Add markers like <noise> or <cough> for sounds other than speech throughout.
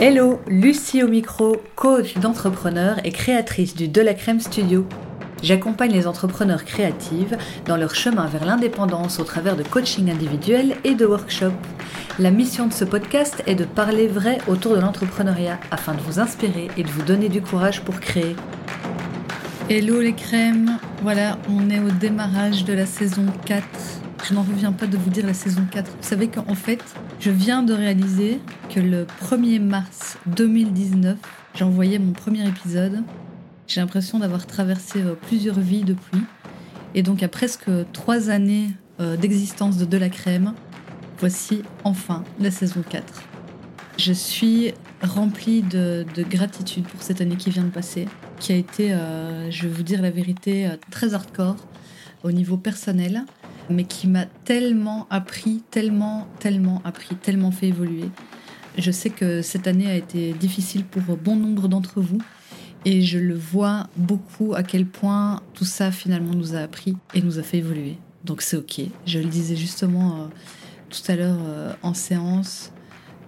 Hello, Lucie au micro, coach d'entrepreneurs et créatrice du De la Crème Studio. J'accompagne les entrepreneurs créatives dans leur chemin vers l'indépendance au travers de coaching individuel et de workshops. La mission de ce podcast est de parler vrai autour de l'entrepreneuriat afin de vous inspirer et de vous donner du courage pour créer. Hello les crèmes, voilà, on est au démarrage de la saison 4 je n'en reviens pas de vous dire la saison 4. Vous savez qu'en fait, je viens de réaliser que le 1er mars 2019, j'ai envoyé mon premier épisode. J'ai l'impression d'avoir traversé euh, plusieurs vies depuis. Et donc, à presque trois années euh, d'existence de De la Crème, voici enfin la saison 4. Je suis remplie de, gratitude pour cette année qui vient de passer, qui a été, euh, je vais vous dire la vérité, très hardcore au niveau personnel mais qui m'a tellement appris, tellement, tellement appris, tellement fait évoluer. Je sais que cette année a été difficile pour bon nombre d'entre vous et je le vois beaucoup à quel point tout ça finalement nous a appris et nous a fait évoluer. Donc c'est ok. Je le disais justement euh, tout à l'heure euh, en séance,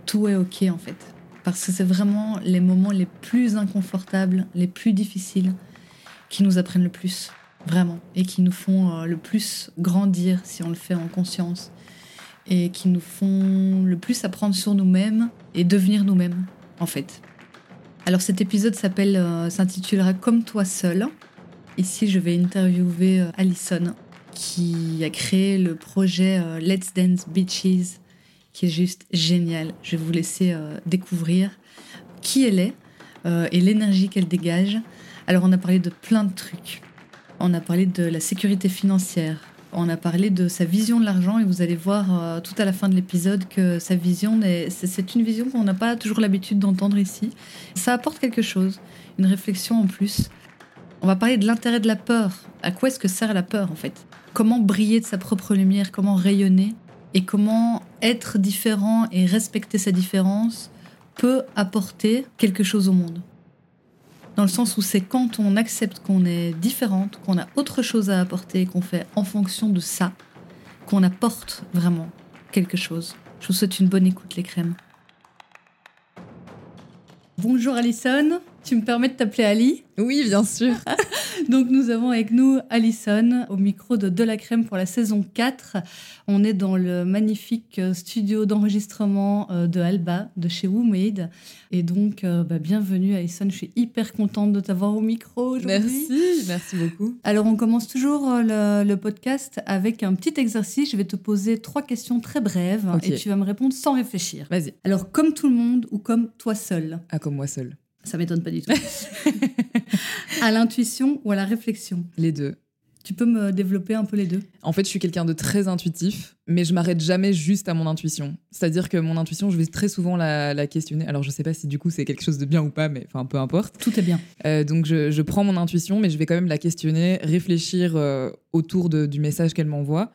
tout est ok en fait. Parce que c'est vraiment les moments les plus inconfortables, les plus difficiles qui nous apprennent le plus vraiment, et qui nous font euh, le plus grandir si on le fait en conscience, et qui nous font le plus apprendre sur nous-mêmes et devenir nous-mêmes, en fait. Alors cet épisode s'appelle, euh, s'intitulera Comme toi seul. Ici, je vais interviewer euh, Alison, qui a créé le projet Let's Dance Beaches, qui est juste génial. Je vais vous laisser découvrir qui elle est et l'énergie qu'elle dégage. Alors on a parlé de plein de trucs. On a parlé de la sécurité financière. On a parlé de sa vision de l'argent et vous allez voir euh, tout à la fin de l'épisode que sa vision, c'est une vision qu'on n'a pas toujours l'habitude d'entendre ici. Ça apporte quelque chose, une réflexion en plus. On va parler de l'intérêt de la peur. À quoi est-ce que sert la peur en fait? Comment briller de sa propre lumière? Comment rayonner? Et comment être différent et respecter sa différence peut apporter quelque chose au monde? Dans le sens où c'est quand on accepte qu'on est différente, qu'on a autre chose à apporter, qu'on fait en fonction de ça, qu'on apporte vraiment quelque chose. Je vous souhaite une bonne écoute, les crèmes. Bonjour Alison, tu me permets de t'appeler Ali Oui, bien sûr. <laughs> Donc nous avons avec nous Alison au micro de De la Crème pour la saison 4. On est dans le magnifique studio d'enregistrement euh, de Alba, de chez WooMade. Et donc, euh, bah, bienvenue Alison, je suis hyper contente de t'avoir au micro aujourd'hui. Merci, merci beaucoup. Alors on commence toujours euh, le, podcast avec un petit exercice. Je vais te poser trois questions très brèves et tu vas me répondre sans réfléchir. Vas-y. Alors comme tout le monde ou comme toi seul Ah, comme moi seul. Ça m'étonne pas du tout. <laughs> à l'intuition ou à la réflexion? Les deux. Tu peux me développer un peu les deux? En fait, je suis quelqu'un de très intuitif, mais je m'arrête jamais juste à mon intuition. C'est-à-dire que mon intuition, je vais très souvent la, questionner. Alors, je sais pas si du coup c'est quelque chose de bien ou pas, mais enfin, peu importe. Tout est bien. Euh, donc, je, prends mon intuition, mais je vais quand même la questionner, réfléchir euh, autour du message qu'elle m'envoie.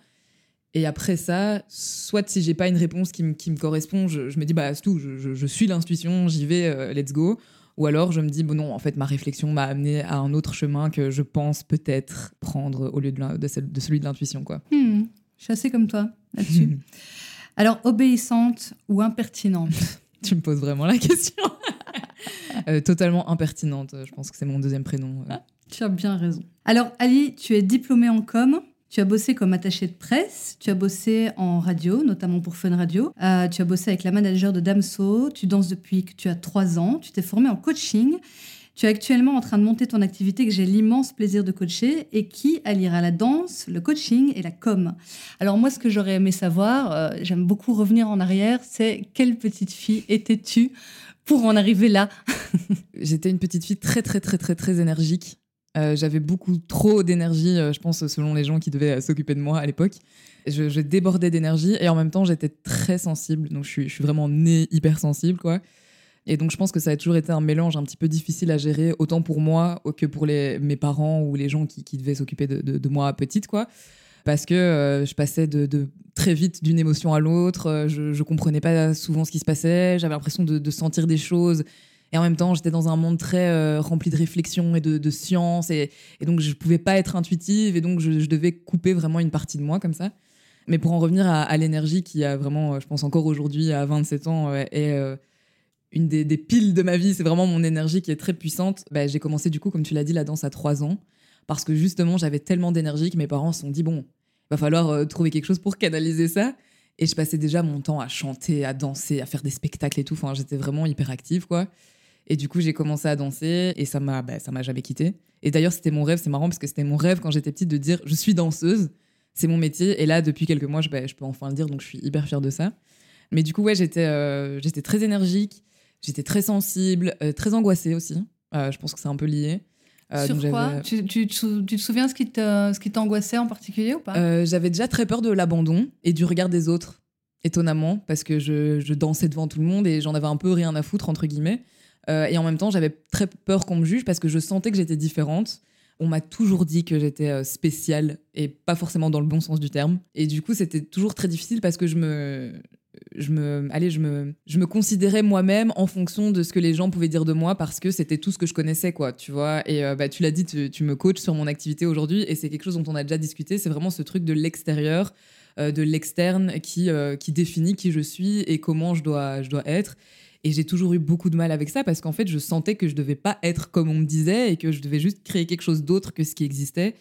Et après ça, soit si j'ai pas une réponse qui, me correspond, je, me dis, bah, c'est tout, je, suis l'intuition, j'y vais, euh, let's go. Ou alors je me dis, bon non, en fait, ma réflexion m'a amené à un autre chemin que je pense peut-être prendre au lieu de, de, celui de l'intuition. quoi. Hmm, je suis assez comme toi là-dessus. <laughs> alors, obéissante ou impertinente? <laughs> Tu me poses vraiment la question. <laughs> Euh, totalement impertinente, je pense que c'est mon deuxième prénom. Ah, tu as bien raison. Alors, Ali, tu es diplômée en com. Tu as bossé comme attaché de presse, tu as bossé en radio, notamment pour Fun Radio. Euh, tu as bossé avec la manager de Damso, tu danses depuis que tu as trois ans, tu t'es formé en coaching. Tu es actuellement en train de monter ton activité que j'ai l'immense plaisir de coacher et qui alliera la danse, le coaching et la com. Alors moi, ce que j'aurais aimé savoir, euh, j'aime beaucoup revenir en arrière, c'est quelle petite fille étais-tu pour en arriver là? <laughs> J'étais une petite fille très très très très très énergique. Euh, j'avais beaucoup trop d'énergie, euh, je pense, selon les gens qui devaient euh, s'occuper de moi à l'époque. Je, débordais d'énergie et en même temps, j'étais très sensible. Donc, je suis, vraiment née hypersensible, quoi. Et donc, je pense que ça a toujours été un mélange un petit peu difficile à gérer, autant pour moi que pour mes parents ou les gens qui, devaient s'occuper de, moi petite, quoi. Parce que je passais de, très vite d'une émotion à l'autre, je, je comprenais pas souvent ce qui se passait, j'avais l'impression de, sentir des choses. Et en même temps, j'étais dans un monde très euh, rempli de réflexion et de, de science. Et, donc, je pouvais pas être intuitive. Et donc, je, devais couper vraiment une partie de moi comme ça. Mais pour en revenir à, l'énergie qui a vraiment, je pense encore aujourd'hui, à 27 ans, est une des, piles de ma vie, c'est vraiment mon énergie qui est très puissante. Bah, j'ai commencé du coup, comme tu l'as dit, la danse à 3 ans, parce que justement, j'avais tellement d'énergie que mes parents se sont dit, bon, il va falloir euh, trouver quelque chose pour canaliser ça. Et je passais déjà mon temps à chanter, à danser, à faire des spectacles et tout. Enfin, j'étais vraiment hyper active, quoi. Et du coup, j'ai commencé à danser et ça m'a, bah, ça m'a jamais quitté. Et d'ailleurs, c'était mon rêve. C'est marrant parce que c'était mon rêve quand j'étais petite de dire, je suis danseuse, c'est mon métier. Et là, depuis quelques mois, je, bah, je peux enfin le dire, donc je suis hyper fière de ça. Mais du coup, ouais, j'étais, euh, j'étais très énergique. J'étais très sensible, euh, très angoissée aussi. Euh, je pense que c'est un peu lié. Sur quoi? Tu, tu, tu, te souviens ce qui t'angoissait en particulier ou pas? J'avais déjà très peur de l'abandon et du regard des autres, étonnamment, parce que je, je dansais devant tout le monde et j'en avais un peu rien à foutre, entre guillemets. Euh, et en même temps, j'avais très peur qu'on me juge parce que je sentais que j'étais différente. On m'a toujours dit que j'étais spéciale et pas forcément dans le bon sens du terme. Et du coup, c'était toujours très difficile parce que je me, je me, allez, je me, je me considérais moi-même en fonction de ce que les gens pouvaient dire de moi parce que c'était tout ce que je connaissais, quoi, tu vois. Et euh, bah, tu l'as dit, tu, me coaches sur mon activité aujourd'hui et c'est quelque chose dont on a déjà discuté. C'est vraiment ce truc de l'extérieur, euh, de l'externe qui, euh, qui définit qui je suis et comment je dois, je dois être. Et j'ai toujours eu beaucoup de mal avec ça parce qu'en fait, je sentais que je devais pas être comme on me disait et que je devais juste créer quelque chose d'autre que ce qui existait.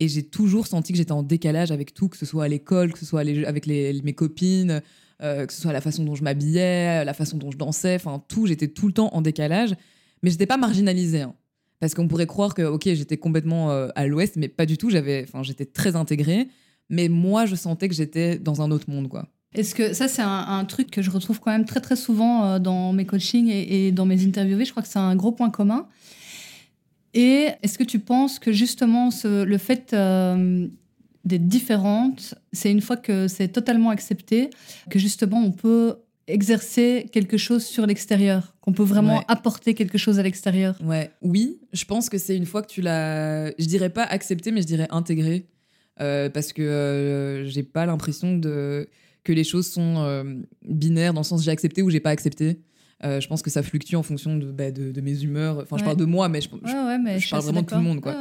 Et j'ai toujours senti que j'étais en décalage avec tout, que ce soit à l'école, que ce soit avec mes copines, euh, que ce soit la façon dont je m'habillais, la façon dont je dansais, enfin tout, j'étais tout le temps en décalage, mais j'étais pas marginalisée. Hein. parce qu'on pourrait croire que, ok, j'étais complètement euh, à l'ouest, mais pas du tout, j'étais très intégrée, mais moi, je sentais que j'étais dans un autre monde, quoi. Est-ce que ça, c'est un, un, truc que je retrouve quand même très, très souvent euh, dans mes coachings et, et, dans mes interviewés Je crois que c'est un gros point commun. Et est-ce que tu penses que justement ce, le fait euh, d'être différente, c'est une fois que c'est totalement accepté, que justement on peut exercer quelque chose sur l'extérieur, qu'on peut vraiment ouais. apporter quelque chose à l'extérieur? Ouais, oui, je pense que c'est une fois que tu l'as, je dirais pas accepté, mais je dirais intégré, euh, parce que euh, j'ai pas l'impression de que les choses sont euh, binaires dans le sens j'ai accepté ou j'ai pas accepté. Euh, je pense que ça fluctue en fonction de, bah, de, de mes humeurs. Enfin, ouais. je parle de moi, mais je, je, ouais, mais je, je parle vraiment de tout le monde. Quoi.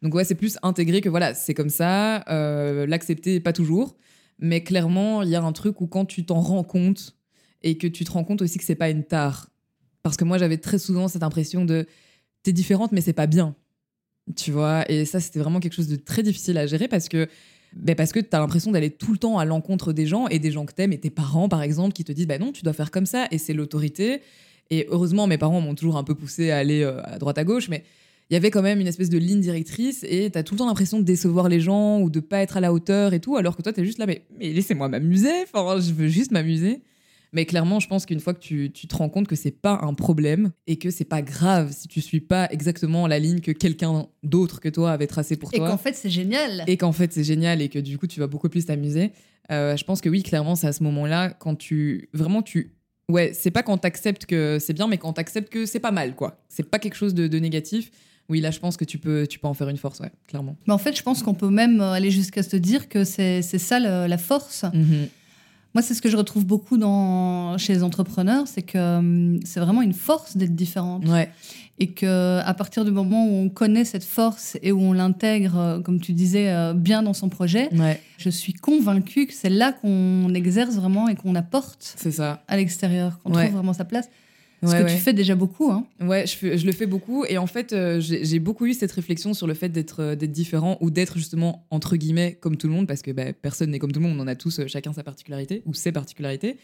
Donc, ouais, c'est plus intégré que voilà, c'est comme ça. Euh, L'accepter, pas toujours. Mais clairement, il y a un truc où quand tu t'en rends compte et que tu te rends compte aussi que c'est pas une tare. Parce que moi, j'avais très souvent cette impression de t'es différente, mais c'est pas bien. Tu vois? Et ça, c'était vraiment quelque chose de très difficile à gérer parce que ben parce que tu as l'impression d'aller tout le temps à l'encontre des gens et des gens que t'aimes et tes parents par exemple qui te disent bah non tu dois faire comme ça et c'est l'autorité. Et heureusement mes parents m'ont toujours un peu poussé à aller euh, à droite à gauche mais il y avait quand même une espèce de ligne directrice et tu as tout le temps l'impression de décevoir les gens ou de pas être à la hauteur et tout alors que toi tu es juste là mais, mais laissez-moi m'amuser je veux juste m'amuser mais clairement, je pense qu'une fois que tu, tu, te rends compte que c'est pas un problème et que c'est pas grave si tu suis pas exactement la ligne que quelqu'un d'autre que toi avait tracée pour et toi. Et qu'en fait, c'est génial. Et qu'en fait, c'est génial et que du coup, tu vas beaucoup plus t'amuser. Euh, je pense que oui, clairement, c'est à ce moment-là quand tu. Vraiment, tu. Ouais, c'est pas quand t'acceptes que c'est bien, mais quand t'acceptes que c'est pas mal, quoi. C'est pas quelque chose de, de négatif. Oui, là, je pense que tu peux, tu peux en faire une force, ouais, clairement. Mais en fait, je pense qu'on peut même aller jusqu'à se dire que c'est ça la force. Mm -hmm. Moi, c'est ce que je retrouve beaucoup dans, chez les entrepreneurs, c'est que um, c'est vraiment une force d'être différente. Ouais. Et que à partir du moment où on connaît cette force et où on l'intègre, comme tu disais, euh, bien dans son projet, ouais. je suis convaincue que c'est là qu'on exerce vraiment et qu'on apporte ça. à l'extérieur, qu'on ouais. trouve vraiment sa place. Ce ouais, que ouais. tu fais déjà beaucoup. Hein. Ouais, je, le fais beaucoup. Et en fait, euh, j'ai beaucoup eu cette réflexion sur le fait d'être euh, différent ou d'être justement, entre guillemets, comme tout le monde, parce que bah, personne n'est comme tout le monde. On en a tous euh, chacun sa particularité ou ses particularités.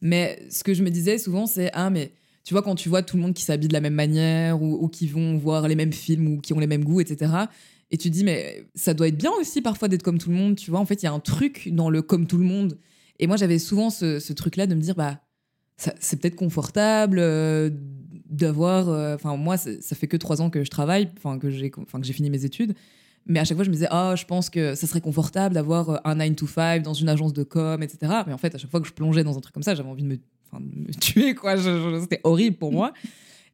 Mais ce que je me disais souvent, c'est Ah, mais tu vois, quand tu vois tout le monde qui s'habille de la même manière ou, ou, qui vont voir les mêmes films ou qui ont les mêmes goûts, etc. Et tu dis, mais ça doit être bien aussi parfois d'être comme tout le monde. Tu vois, en fait, il y a un truc dans le comme tout le monde. Et moi, j'avais souvent ce, ce truc-là de me dire, bah, c'est peut-être confortable euh, d'avoir. Enfin, euh, moi, ça fait que trois ans que je travaille, enfin que j'ai, enfin fini mes études. Mais à chaque fois, je me disais, ah, je pense que ça serait confortable d'avoir un 9 to 5 dans une agence de com, etc. Mais en fait, à chaque fois que je plongeais dans un truc comme ça, j'avais envie de me, enfin, de me <laughs> tuer, quoi. C'était horrible pour moi.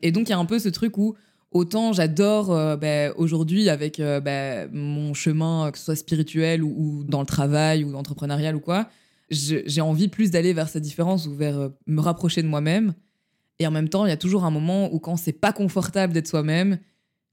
Et donc, il y a un peu ce truc où autant j'adore euh, bah, aujourd'hui avec euh, bah, mon chemin, que ce soit spirituel ou, dans le travail ou entrepreneurial ou quoi, j'ai envie plus d'aller vers cette différence ou vers euh, me rapprocher de moi-même. Et en même temps, il y a toujours un moment où quand c'est pas confortable d'être soi-même,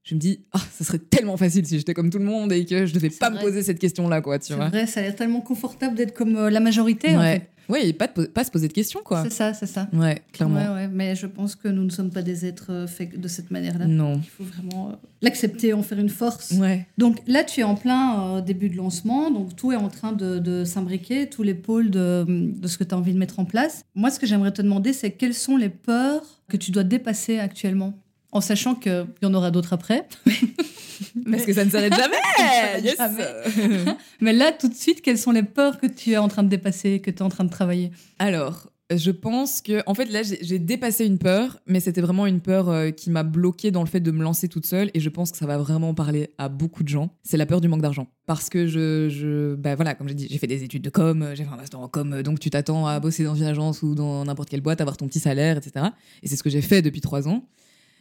je me dis, ah, ça serait tellement facile si j'étais comme tout le monde et que je devais pas me poser cette question-là, quoi, tu vois. C'est vrai, ça a l'air tellement confortable d'être comme euh, la majorité, en fait. Oui, et pas, pas se poser de questions, quoi. C'est ça, c'est ça. Ouais, clairement. Ouais, mais je pense que nous ne sommes pas des êtres euh, faits de cette manière-là. Non. Il faut vraiment euh, l'accepter, en faire une force. Ouais. Donc là, tu es en plein début de lancement, donc tout est en train de, de s'imbriquer, tous les pôles de, de ce que tu as envie de mettre en place. Moi, ce que j'aimerais te demander, c'est quelles sont les peurs que tu dois dépasser actuellement? En sachant qu'il y en aura d'autres après. <laughs> Parce que ça ne s'arrête jamais. <laughs> <laughs> Mais là, tout de suite, quelles sont les peurs que tu es en train de dépasser, que tu es en train de travailler? Alors, je pense que, en fait, là, j'ai dépassé une peur, mais c'était vraiment une peur euh, qui m'a bloquée dans le fait de me lancer toute seule. Et je pense que ça va vraiment parler à beaucoup de gens. C'est la peur du manque d'argent. Parce que je, je bah voilà, comme j'ai dit, j'ai fait des études de com, j'ai fait un master en com, donc tu t'attends à bosser dans une agence ou dans n'importe quelle boîte, avoir ton petit salaire, etc. Et c'est ce que j'ai fait depuis trois ans.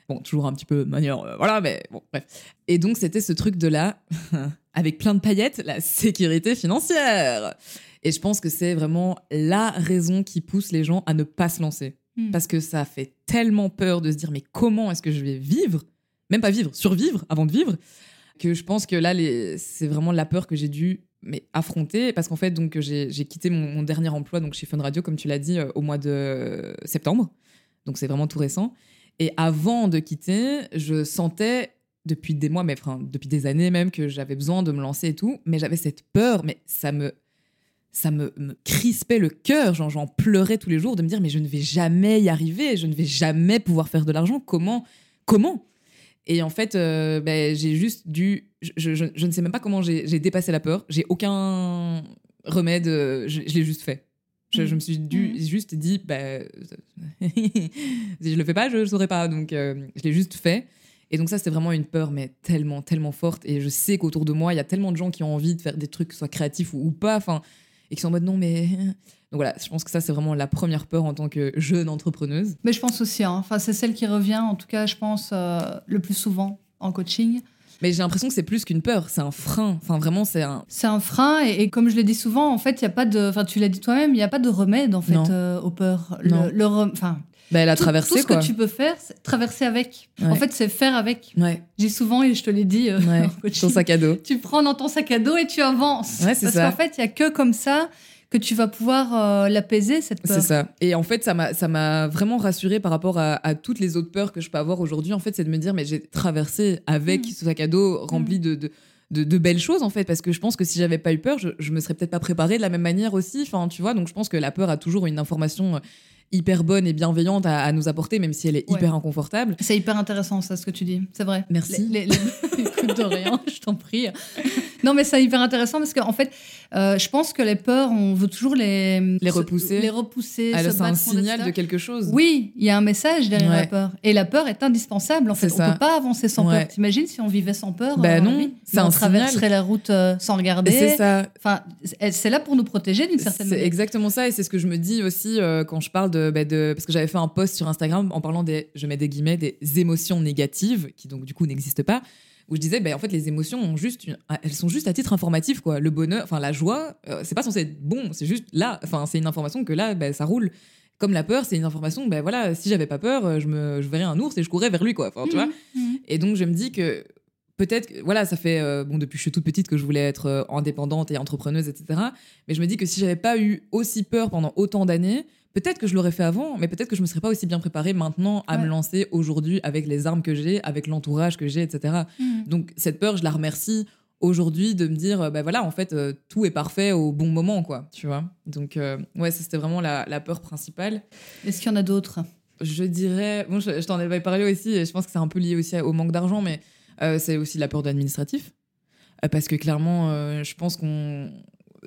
Bon, toujours un petit peu manière, euh, voilà, mais bon, bref. Et donc, c'était ce truc de là, <laughs> avec plein de paillettes, la sécurité financière. Et je pense que c'est vraiment la raison qui pousse les gens à ne pas se lancer. Hmm. Parce que ça fait tellement peur de se dire, mais comment est-ce que je vais vivre Même pas vivre, survivre avant de vivre. Que je pense que là, c'est vraiment la peur que j'ai dû mais affronter parce qu'en fait donc j'ai quitté mon, dernier emploi donc chez Fun Radio comme tu l'as dit euh, au mois de septembre donc c'est vraiment tout récent et avant de quitter, je sentais depuis des mois, mais enfin, depuis des années même, que j'avais besoin de me lancer et tout. Mais j'avais cette peur, mais ça me, ça me, crispait le cœur. J'en pleurais tous les jours de me dire, mais je ne vais jamais y arriver, je ne vais jamais pouvoir faire de l'argent. Comment Comment? Et en fait, euh, ben, j'ai juste dû. Je, je, ne sais même pas comment j'ai dépassé la peur. J'ai aucun remède. Euh, je l'ai juste fait. Je, me suis dû, mm. juste dit, bah, <laughs> si je le fais pas, je ne saurais pas. Donc, euh, je l'ai juste fait. Et donc, ça, c'était vraiment une peur, mais tellement, tellement forte. Et je sais qu'autour de moi, il y a tellement de gens qui ont envie de faire des trucs, soit créatifs ou, pas, enfin, et qui sont en mode non, mais. <laughs> Donc voilà, je pense que ça, c'est vraiment la première peur en tant que jeune entrepreneuse. Mais je pense aussi, hein. enfin, c'est celle qui revient, en tout cas, je pense, euh, le plus souvent en coaching. Mais j'ai l'impression que c'est plus qu'une peur, c'est un frein. Enfin, vraiment, c'est un. C'est un frein, et, comme je l'ai dit souvent, en fait, il y a pas de. Enfin, tu l'as dit toi-même, il n'y a pas de remède, en fait, euh, aux peurs. Non. Le, enfin. Bah, elle a traversé, tout ce que tu peux faire, c'est traverser avec. En fait, c'est faire avec. Ouais. J'ai souvent, et je te l'ai dit, euh, <laughs> ton sac à dos. Tu prends dans ton sac à dos et tu avances. Ouais, Parce qu'en fait, il y a que comme ça que tu vas pouvoir euh, l'apaiser, cette peur. C'est ça. Et en fait, ça m'a, vraiment rassurée par rapport à, toutes les autres peurs que je peux avoir aujourd'hui. En fait, c'est de me dire, mais j'ai traversé avec mm. ce sac à dos rempli mm. de, de, belles choses, en fait. Parce que je pense que si j'avais pas eu peur, je, je me serais peut-être pas préparée de la même manière aussi. Enfin, tu vois, donc je pense que la peur a toujours une information euh, hyper bonne et bienveillante à, nous apporter, même si elle est hyper inconfortable. C'est hyper intéressant, ça, ce que tu dis. C'est vrai. Merci. Les, <laughs> Écoute, de rien, <laughs> je t'en prie. non, mais c'est hyper intéressant parce qu'en fait, euh, je pense que les peurs, on veut toujours les, les repousser. les repousser. c'est un signal de quelque chose. Oui, il y a un message derrière la peur. Et la peur est indispensable. En fait, on ne peut pas avancer sans peur. T'imagines si on vivait sans peur Ben non, c'est on traverserait la route euh, sans regarder. C'est ça. Enfin, c'est là pour nous protéger d'une certaine manière. C'est exactement ça, et c'est ce que je me dis aussi euh, quand je parle de, bah, de, parce que j'avais fait un post sur Instagram en parlant des, je mets des guillemets, des émotions négatives qui donc du coup n'existent pas où je disais, ben, en fait, les émotions ont juste elles sont juste à titre informatif, quoi. Le bonheur, enfin, la joie, euh, c'est pas censé être bon, c'est juste là. Enfin, c'est une information que là, ben, ça roule. Comme la peur, c'est une information, ben voilà, si j'avais pas peur, euh, je, me, je verrais un ours et je courrais vers lui, quoi. Enfin, tu mmh, vois. Mmh. Et donc, je me dis que peut-être, voilà, ça fait, euh, bon, depuis que je suis toute petite que je voulais être indépendante et entrepreneuse, etc. Mais je me dis que si j'avais pas eu aussi peur pendant autant d'années, peut-être que je l'aurais fait avant, mais peut-être que je me serais pas aussi bien préparée maintenant à me lancer aujourd'hui avec les armes que j'ai, avec l'entourage que j'ai, etc. Mm. Donc cette peur, je la remercie aujourd'hui de me dire, bah voilà, en fait, euh, tout est parfait au bon moment, quoi, tu vois. Donc euh, ouais, c'était vraiment la, peur principale. Est-ce qu'il y en a d'autres? Je dirais, bon, je, t'en avais parlé aussi, et je pense que c'est un peu lié aussi au manque d'argent, mais euh, c'est aussi la peur d'administratif. Parce que clairement, je pense qu'on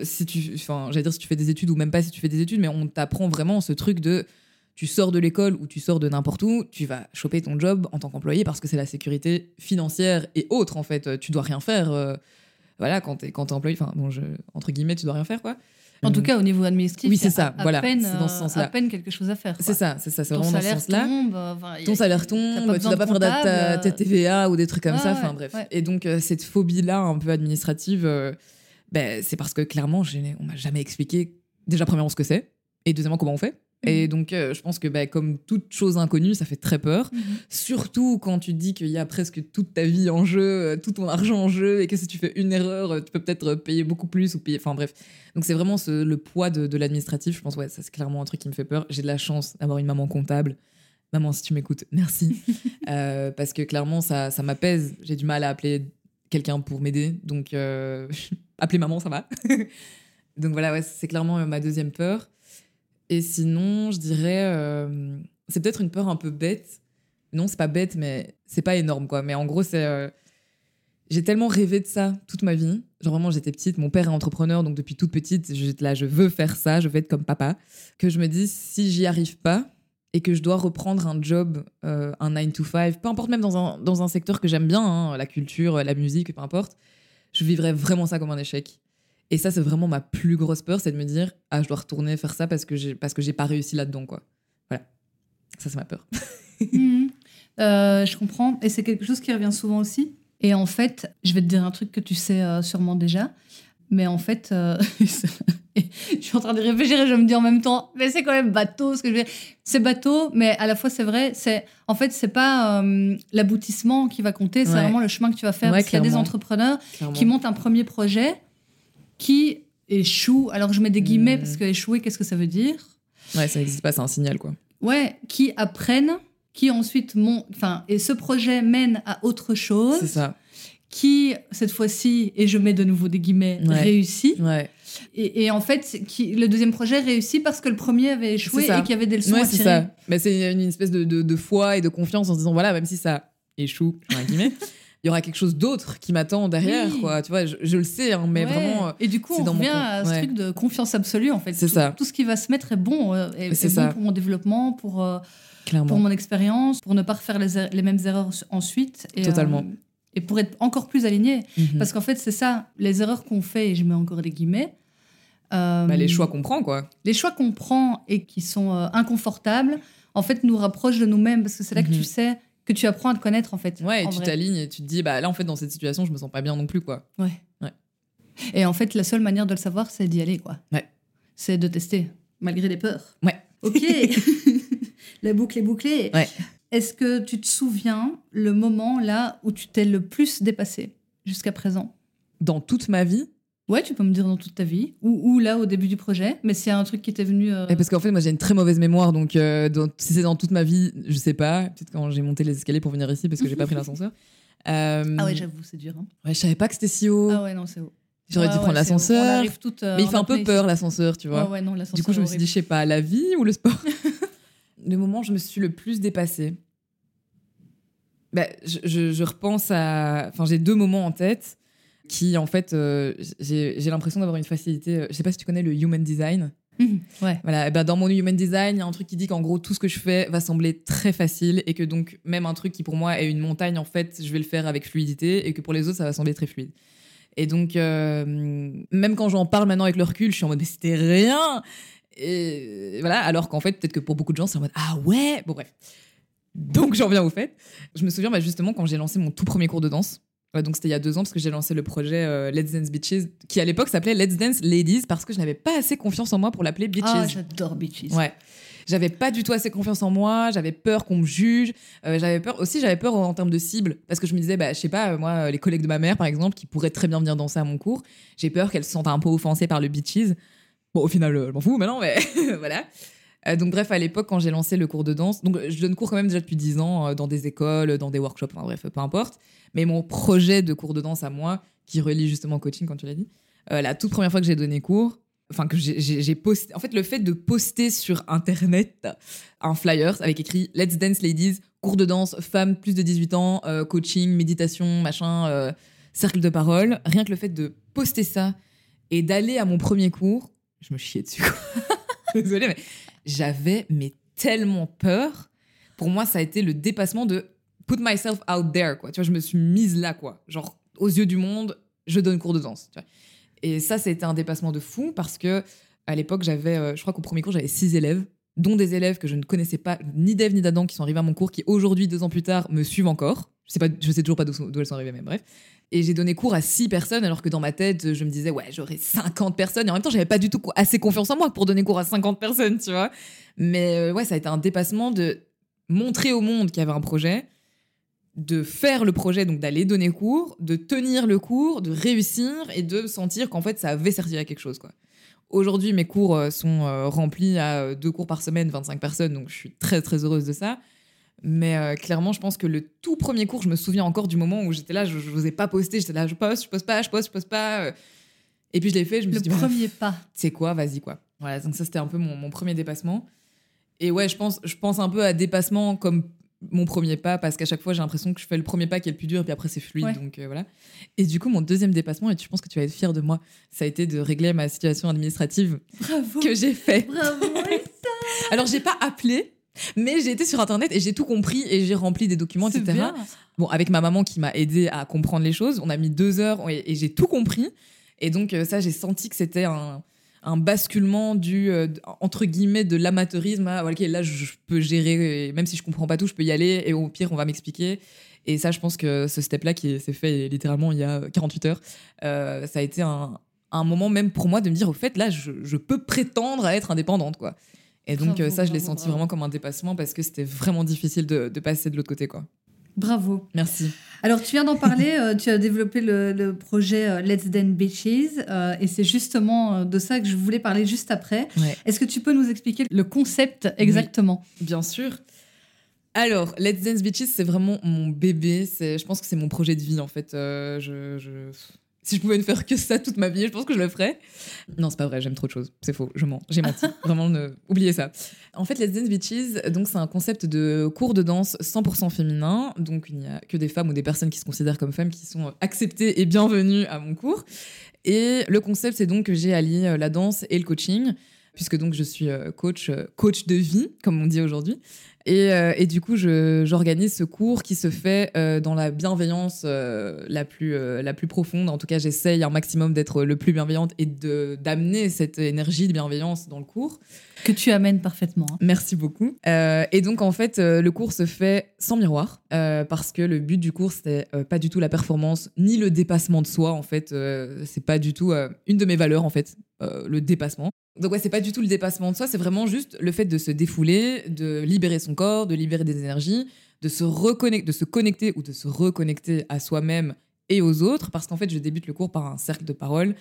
si tu, enfin, j'allais dire si tu fais des études ou même pas si tu fais des études, mais on t'apprend vraiment ce truc de tu sors de l'école ou tu sors de n'importe où, tu vas choper ton job en tant qu'employé parce que c'est la sécurité financière et autre en fait. Tu dois rien faire. Euh, voilà, quand t'es quand es employé, enfin bon, je, entre guillemets, tu dois rien faire quoi. En tout cas, au niveau administratif, Oui, c'est ça, à- voilà, peine, c'est dans ce euh, sens-là. À peine quelque chose à faire. C'est ça, c'est ça, c'est vraiment dans ce sens-là. euh, enfin, Ton salaire tombe, pas tu dois pas faire ta, euh, TVA ou des trucs comme ça. ouais, bref. ouais. Et donc euh, cette phobie-là, un peu administrative, euh, ben, c'est parce que clairement, j'ai- on m'a jamais expliqué déjà premièrement ce que c'est et deuxièmement comment on fait. Et donc euh, je pense que ben, comme toute chose inconnue, ça fait très peur. Mhm. Surtout quand tu te dis qu'il y a presque toute ta vie en jeu, euh, tout ton argent en jeu, et que si tu fais une erreur, euh, tu peux peut-être payer beaucoup plus ou payer. Enfin bref. Donc c'est vraiment ce- le poids de, de l'administratif. Je pense ouais, ça c'est clairement un truc qui me fait peur. J'ai de la chance d'avoir une maman comptable. Maman, si tu m'écoutes, merci. <laughs> Euh, parce que clairement, ça, ça m'apaise. J'ai du mal à appeler quelqu'un pour m'aider. Donc, euh, <laughs> appeler maman, ça va. <laughs> donc voilà, ouais, c'est clairement euh, ma deuxième peur. Et sinon, je dirais, euh, c'est peut-être une peur un peu bête. Non, c'est pas bête, mais c'est pas énorme, quoi. Mais en gros, c'est. euh, j'ai tellement rêvé de ça toute ma vie. Genre vraiment, j'étais petite. Mon père est entrepreneur, donc depuis toute petite, j'étais là, je veux faire ça, je veux être comme papa. Que je me dis, si j'y arrive pas et que je dois reprendre un job, un 9 to 5, peu importe même dans un, dans un secteur que j'aime bien, hein, la culture, la musique, peu importe, je vivrais vraiment ça comme un échec. Et ça, c'est vraiment ma plus grosse peur, c'est de me dire, ah, je dois retourner faire ça parce que j'ai, parce que j'ai pas réussi là-dedans, quoi. Voilà. Ça, c'est ma peur. <laughs> Mhm. Euh, je comprends. Et c'est quelque chose qui revient souvent aussi. Et en fait, je vais te dire un truc que tu sais euh, sûrement déjà. Mais en fait, euh, <laughs> je suis en train de réfléchir et je me dis en même temps, mais c'est quand même bateau ce que je vais. C'est bateau, mais à la fois c'est vrai. C'est en fait c'est pas euh, l'aboutissement qui va compter, c'est Ouais. vraiment le chemin que tu vas faire. Ouais, parce qu'il y a des entrepreneurs Clairement. qui montent un premier projet qui échoue. Alors je mets des guillemets Mhm. parce que échouer, qu'est-ce que ça veut dire? Ouais, ça n'existe pas, c'est un signal, quoi. Ouais, qui apprennent, qui ensuite montent. Enfin, et ce projet mène à autre chose C'est ça. Qui, cette fois-ci, et je mets de nouveau des guillemets, Ouais. réussit. Ouais. Et, et en fait, qui, le deuxième projet réussit parce que le premier avait échoué et qu'il y avait des leçons Ouais, à tirer. ça. Mais c'est une espèce de, de, de foi et de confiance en se disant, voilà, même si ça échoue, il y aura quelque chose d'autre qui m'attend derrière, Oui. quoi. Tu vois, je, je le sais, hein, mais Ouais. vraiment. euh, Et du coup, on revient à ce ouais. truc de confiance absolue, en fait. C'est ça. Tout ce qui va se mettre est bon, euh, est, C'est est ça. bon pour mon développement, pour, euh, Clairement. pour mon expérience, pour ne pas refaire les, er- les mêmes erreurs ensuite. Et, Totalement. euh, et pour être encore plus aligné. Mhm. Parce qu'en fait, c'est ça, les erreurs qu'on fait, et je mets encore des guillemets. euh, Bah, les choix qu'on prend, quoi. les choix qu'on prend et qui sont euh, inconfortables, en fait, nous rapprochent de nous-mêmes parce que c'est là que Mhm. tu sais, que tu apprends à te connaître, en fait. Ouais, et tu t'alignes et tu te dis, bah là, en fait, dans cette situation, je me sens pas bien non plus, quoi. Ouais. Ouais. Et en fait, la seule manière de le savoir, c'est d'y aller, quoi. Ouais. C'est de tester, malgré les peurs. Ouais. Ok. <laughs> <laughs> la boucle est bouclée. Ouais. Est-ce que tu te souviens le moment là où tu t'es le plus dépassé jusqu'à présent? Dans toute ma vie, Ouais, tu peux me dire dans toute ta vie, ou, ou là au début du projet, mais s'il y a un truc qui t'est venu. euh, Et parce qu'en fait, moi, j'ai une très mauvaise mémoire, donc euh, dans- si c'est dans toute ma vie, je sais pas. Peut-être quand j'ai monté les escaliers pour venir ici, parce que j'ai pas pris l'ascenseur. <laughs> Euh, Ah ouais, j'avoue, c'est dur. hein. ouais, je savais pas que c'était si haut. Ah ouais, non, c'est haut. J'aurais dû ouais, prendre l'ascenseur. euh, Mais il fait un peu peur, l'ascenseur, tu vois. Ouais, ouais, non, l'ascenseur Du coup, je me suis dit, je sais pas, la vie ou le sport? Le moment où je me suis le plus dépassée. Bah, je, je- je repense à. Enfin, j'ai deux moments en tête qui, en fait, euh, j'ai l'impression d'avoir une facilité. euh, Je sais pas si tu connais le human design. horrible. Ouais. Voilà, eh ben, dans mon human design, il y a un truc qui dit qu'en gros, tout ce que je fais va sembler très facile et que donc, même un truc qui pour moi est une montagne, en fait, je vais le faire avec fluidité et que pour les autres, ça va sembler très fluide. Et donc, euh, même quand j'en parle maintenant avec le recul, je suis en mode, mais c'était rien Et voilà, alors qu'en fait, peut-être que pour beaucoup de gens, c'est en mode, ah ouais Bon, bref. Donc, j'en viens au fait. Je me souviens bah, justement quand j'ai lancé mon tout premier cours de danse. Ouais, donc c'était il y a deux ans parce que j'ai lancé le projet euh, Let's Dance Bitches, qui à l'époque s'appelait Let's Dance Ladies parce que je n'avais pas assez confiance en moi pour l'appeler Bitches. Ah, j'adore Bitches. Ouais. J'avais pas du tout assez confiance en moi, j'avais peur qu'on me juge, euh, j'avais peur aussi j'avais peur en termes de cible parce que je me disais bah je sais pas moi les collègues de ma mère par exemple qui pourraient très bien venir danser à mon cours, j'ai peur qu'elles se sentent un peu offensées par le bitches. Bon au final euh, je m'en fous maintenant mais <laughs> voilà. Euh, donc bref à l'époque quand j'ai lancé le cours de danse, donc je donne cours quand même déjà depuis 10 ans euh, dans des écoles, dans des workshops, enfin bref peu importe, mais mon projet de cours de danse à moi qui relie justement coaching quand tu l'as dit, la toute première fois que j'ai donné cours, enfin que j'ai- posté en fait le fait de poster sur internet un flyer avec écrit Let's Dance Ladies cours de danse femmes plus de 18 ans coaching méditation machin cercle de parole rien que le fait de poster ça et d'aller à mon premier cours je me chiais dessus <laughs> désolée mais j'avais mais tellement peur pour moi ça a été le dépassement de put myself out there quoi tu vois je me suis mise là quoi genre aux yeux du monde je donne cours de danse tu vois. Et ça, été un dépassement de fou parce que À l'époque, j'avais, euh, je crois qu'au premier cours, j'avais six élèves, dont des élèves que je ne connaissais pas, ni d'Eve ni d'Adam, qui sont arrivés à mon cours, qui aujourd'hui, deux ans plus tard, me suivent encore. Je sais, sais toujours pas d'où elles sont arrivées, mais bref. Et j'ai donné cours à six personnes, alors que dans ma tête, je me disais, ouais, j'aurais 50 personnes. Et en même temps, j'avais pas du tout assez confiance en moi pour donner cours à 50 personnes, tu vois. Mais euh, ouais, ça a été un dépassement de montrer au monde qu'il y avait un projet, de faire le projet, donc d'aller donner cours, de tenir le cours, de réussir et de sentir qu'en fait, ça avait servi à quelque chose, quoi. Aujourd'hui, mes cours euh, sont euh, remplis à deux cours par semaine, 25 personnes, donc je suis très très heureuse de ça. Mais euh, clairement, je pense que le tout premier cours, je me souviens encore du moment où j'étais là, je n'osais pas poster, j'étais là, je poste, je poste pas, je poste, je poste pas. euh. Et puis je l'ai fait, je me Le suis dit, bah, premier pas. c'est quoi, vas-y quoi. Voilà, donc ça c'était un peu mon, mon premier dépassement. Et ouais, je pense, je pense un peu à dépassement comme mon premier pas, parce qu'à chaque fois j'ai l'impression que je fais le premier pas qui est le plus dur, et puis après c'est fluide, Ouais. donc euh, voilà. Et du coup, mon deuxième dépassement, et je pense que tu vas être fier de moi, ça a été de régler ma situation administrative Bravo. que j'ai fait. Bravo. <laughs> Alors j'ai pas appelé, mais j'ai été sur internet et j'ai tout compris et j'ai rempli des documents, etc. bien. Bon, avec ma maman qui m'a aidé à comprendre les choses, on a mis deux heures et, et j'ai tout compris. Et donc, euh, ça, j'ai senti que c'était un, un basculement du, euh, entre guillemets, de l'amateurisme à, ok, là, je, je peux gérer, et même si je comprends pas tout, je peux y aller, et au pire, on va m'expliquer. Et ça, je pense que ce step-là, qui s'est fait littéralement il y a 48 heures, euh, ça a été un, un moment même pour moi de me dire, au fait, là, je, je peux prétendre à être indépendante, quoi. Et donc, Bravo, euh, ça, je l'ai senti bravo. vraiment comme un dépassement parce que c'était vraiment difficile de, de passer de l'autre côté, quoi. Bravo. Merci. Alors, tu viens d'en parler, euh, tu as développé le, le projet euh, Let's Dance Beaches, euh, et c'est justement de ça que je voulais parler juste après. Ouais. Est-ce que tu peux nous expliquer le concept exactement? Bien sûr. Alors, Let's Dance Beaches, c'est vraiment mon bébé. C'est, je pense que c'est mon projet de vie, en fait. Je, je- Si je pouvais ne faire que ça toute ma vie, je pense que je le ferais. Non, c'est pas vrai, j'aime trop de choses. C'est faux, je mens. J'ai menti. <laughs> vraiment, ne... oubliez ça. En fait, Let's Dance Beaches, donc, c'est un concept de cours de danse 100% féminin. Donc, il n'y a que des femmes ou des personnes qui se considèrent comme femmes qui sont acceptées et bienvenues à mon cours. Et le concept, c'est donc que j'ai allié euh, la danse et le coaching, puisque donc je suis euh, coach, euh, coach de vie, comme on dit aujourd'hui. Et, euh, et du coup, j'organise ce cours qui se fait euh, dans la bienveillance euh, la, plus, euh, la plus profonde. En tout cas, j'essaye un maximum d'être le plus bienveillante et d'amener cette énergie de bienveillance dans le cours. Que tu amènes parfaitement. hein. Merci beaucoup. Euh, et donc, en fait, euh, le cours se fait sans miroir, euh, parce que le but du cours, euh, pas du tout la performance, ni le dépassement de soi, en fait. C'est pas du tout une de mes valeurs, en fait, le dépassement. Donc, ouais, c'est pas du tout le dépassement de soi, c'est vraiment juste le fait de se défouler, de libérer son corps, de libérer des énergies, de se, reconnecter, de se connecter ou de se reconnecter à soi-même et aux autres, parce qu'en fait, je débute le cours par un cercle de parole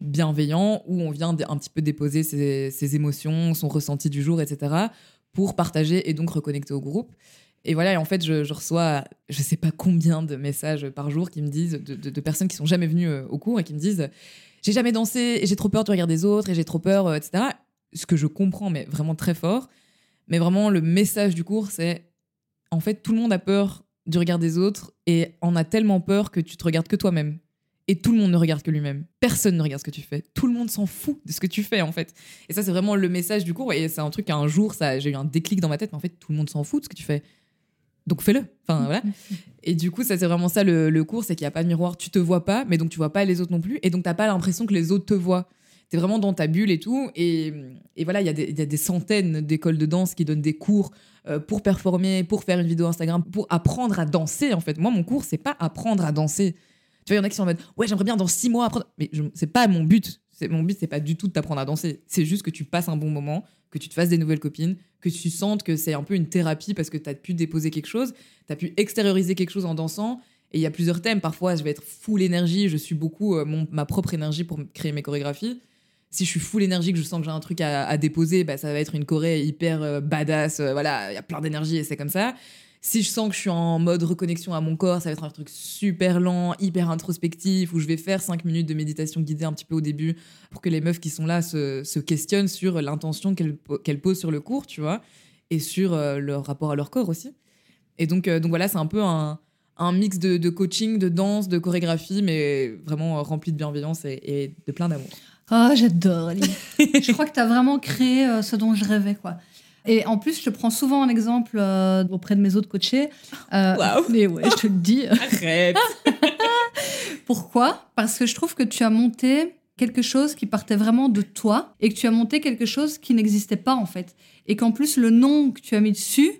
bienveillant où on vient un petit peu déposer ses, émotions, son ressenti du jour, etc. pour partager et donc reconnecter au groupe. Et voilà, en fait, je, reçois je sais pas combien de messages par jour qui me disent, de, de- de personnes qui sont jamais venues euh, au cours et qui me disent J'ai jamais dansé et j'ai trop peur du regard des autres et j'ai trop peur, euh, etc. Ce que je comprends, mais vraiment très fort. Mais vraiment, le message du cours, c'est en fait, tout le monde a peur du regard des autres et en a tellement peur que tu te regardes que toi-même. Et tout le monde ne regarde que lui-même. Personne ne regarde ce que tu fais. Tout le monde s'en fout de ce que tu fais, en fait. Et ça, c'est vraiment le message du cours. Et c'est un truc, un jour, ça, j'ai eu un déclic dans ma tête. Mais en fait, tout le monde s'en fout de ce que tu fais. Donc fais-le. Enfin, voilà. <laughs> Et du coup, ça, c'est vraiment ça le, le cours c'est qu'il n'y a pas de miroir. Tu te vois pas, mais donc tu vois pas les autres non plus. Et donc, t'as pas l'impression que les autres te voient. T'es vraiment dans ta bulle et tout. Et, et voilà, il y, a des- il y a des centaines d'écoles de danse qui donnent des cours euh, pour performer, pour faire une vidéo Instagram, pour apprendre à danser, en fait. Moi, mon cours, c'est pas apprendre à danser. Tu vois, il y en a qui sont en mode Ouais, j'aimerais bien dans six mois apprendre. Mais c'est pas mon but. Mon but, c'est pas du tout de t'apprendre à danser. C'est juste que tu passes un bon moment, que tu te fasses des nouvelles copines, que tu sentes que c'est un peu une thérapie parce que tu as pu déposer quelque chose, tu as pu extérioriser quelque chose en dansant. Et il y a plusieurs thèmes. Parfois, je vais être full énergie. Je suis beaucoup euh, mon- ma propre énergie pour créer mes chorégraphies. Si je suis full énergie, que je sens que j'ai un truc à, à déposer, bah, ça va être une choré hyper euh, badass. euh, voilà, il y a plein d'énergie et c'est comme ça. Si je sens que je suis en mode reconnexion à mon corps, ça va être un truc super lent, hyper introspectif, où je vais faire 5 minutes de méditation guidée un petit peu au début pour que les meufs qui sont là se, se questionnent sur l'intention qu'elles qu'elles posent sur le cours, tu vois, et sur euh, leur rapport à leur corps aussi. Et donc, euh, donc voilà, c'est un peu un, un mix de, de coaching, de danse, de chorégraphie, mais vraiment euh, rempli de bienveillance et, et de plein d'amour. Ah, j'adore, Ali. <laughs> je crois que tu as vraiment créé ce dont je rêvais, quoi. Et en plus, je prends souvent en exemple euh, auprès de mes autres coachés. Euh, Waouh. Mais ouais, je te le dis. <laughs> Arrête <laughs> Pourquoi? Parce que je trouve que tu as monté quelque chose qui partait vraiment de toi et que tu as monté quelque chose qui n'existait pas en fait. Et qu'en plus, le nom que tu as mis dessus,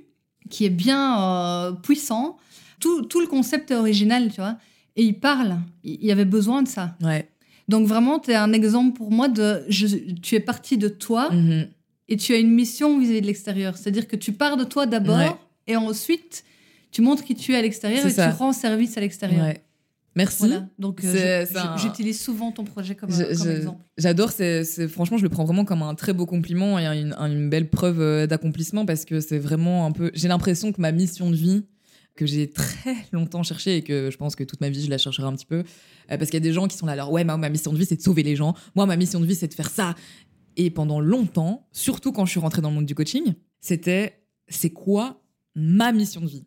qui est bien euh, puissant, tout, tout le concept est original, tu vois. Et il parle. Il y avait besoin de ça. Ouais. Donc vraiment, tu es un exemple pour moi de... je- tu es parti de toi Mhm. Et tu as une mission vis-à-vis de l'extérieur. C'est-à-dire que tu pars de toi d'abord Ouais. et ensuite tu montres qui tu es à l'extérieur et ça. tu rends service à l'extérieur. Ouais. Merci. Voilà. Donc euh, un- j'utilise souvent ton projet comme, Je- comme je- exemple. J'adore, c'est, c'est- franchement, je le prends vraiment comme un très beau compliment et une, une belle preuve euh, d'accomplissement parce que c'est vraiment un peu. J'ai l'impression que ma mission de vie, que j'ai très <laughs> longtemps cherchée et que je pense que toute ma vie je la chercherai un petit peu, euh, parce qu'il y a des gens qui sont là, alors ouais, ma, ma mission de vie c'est de sauver les gens, moi ma mission de vie c'est de faire ça. Et pendant longtemps, surtout quand je suis rentrée dans le monde du coaching, c'était c'est quoi ma mission de vie?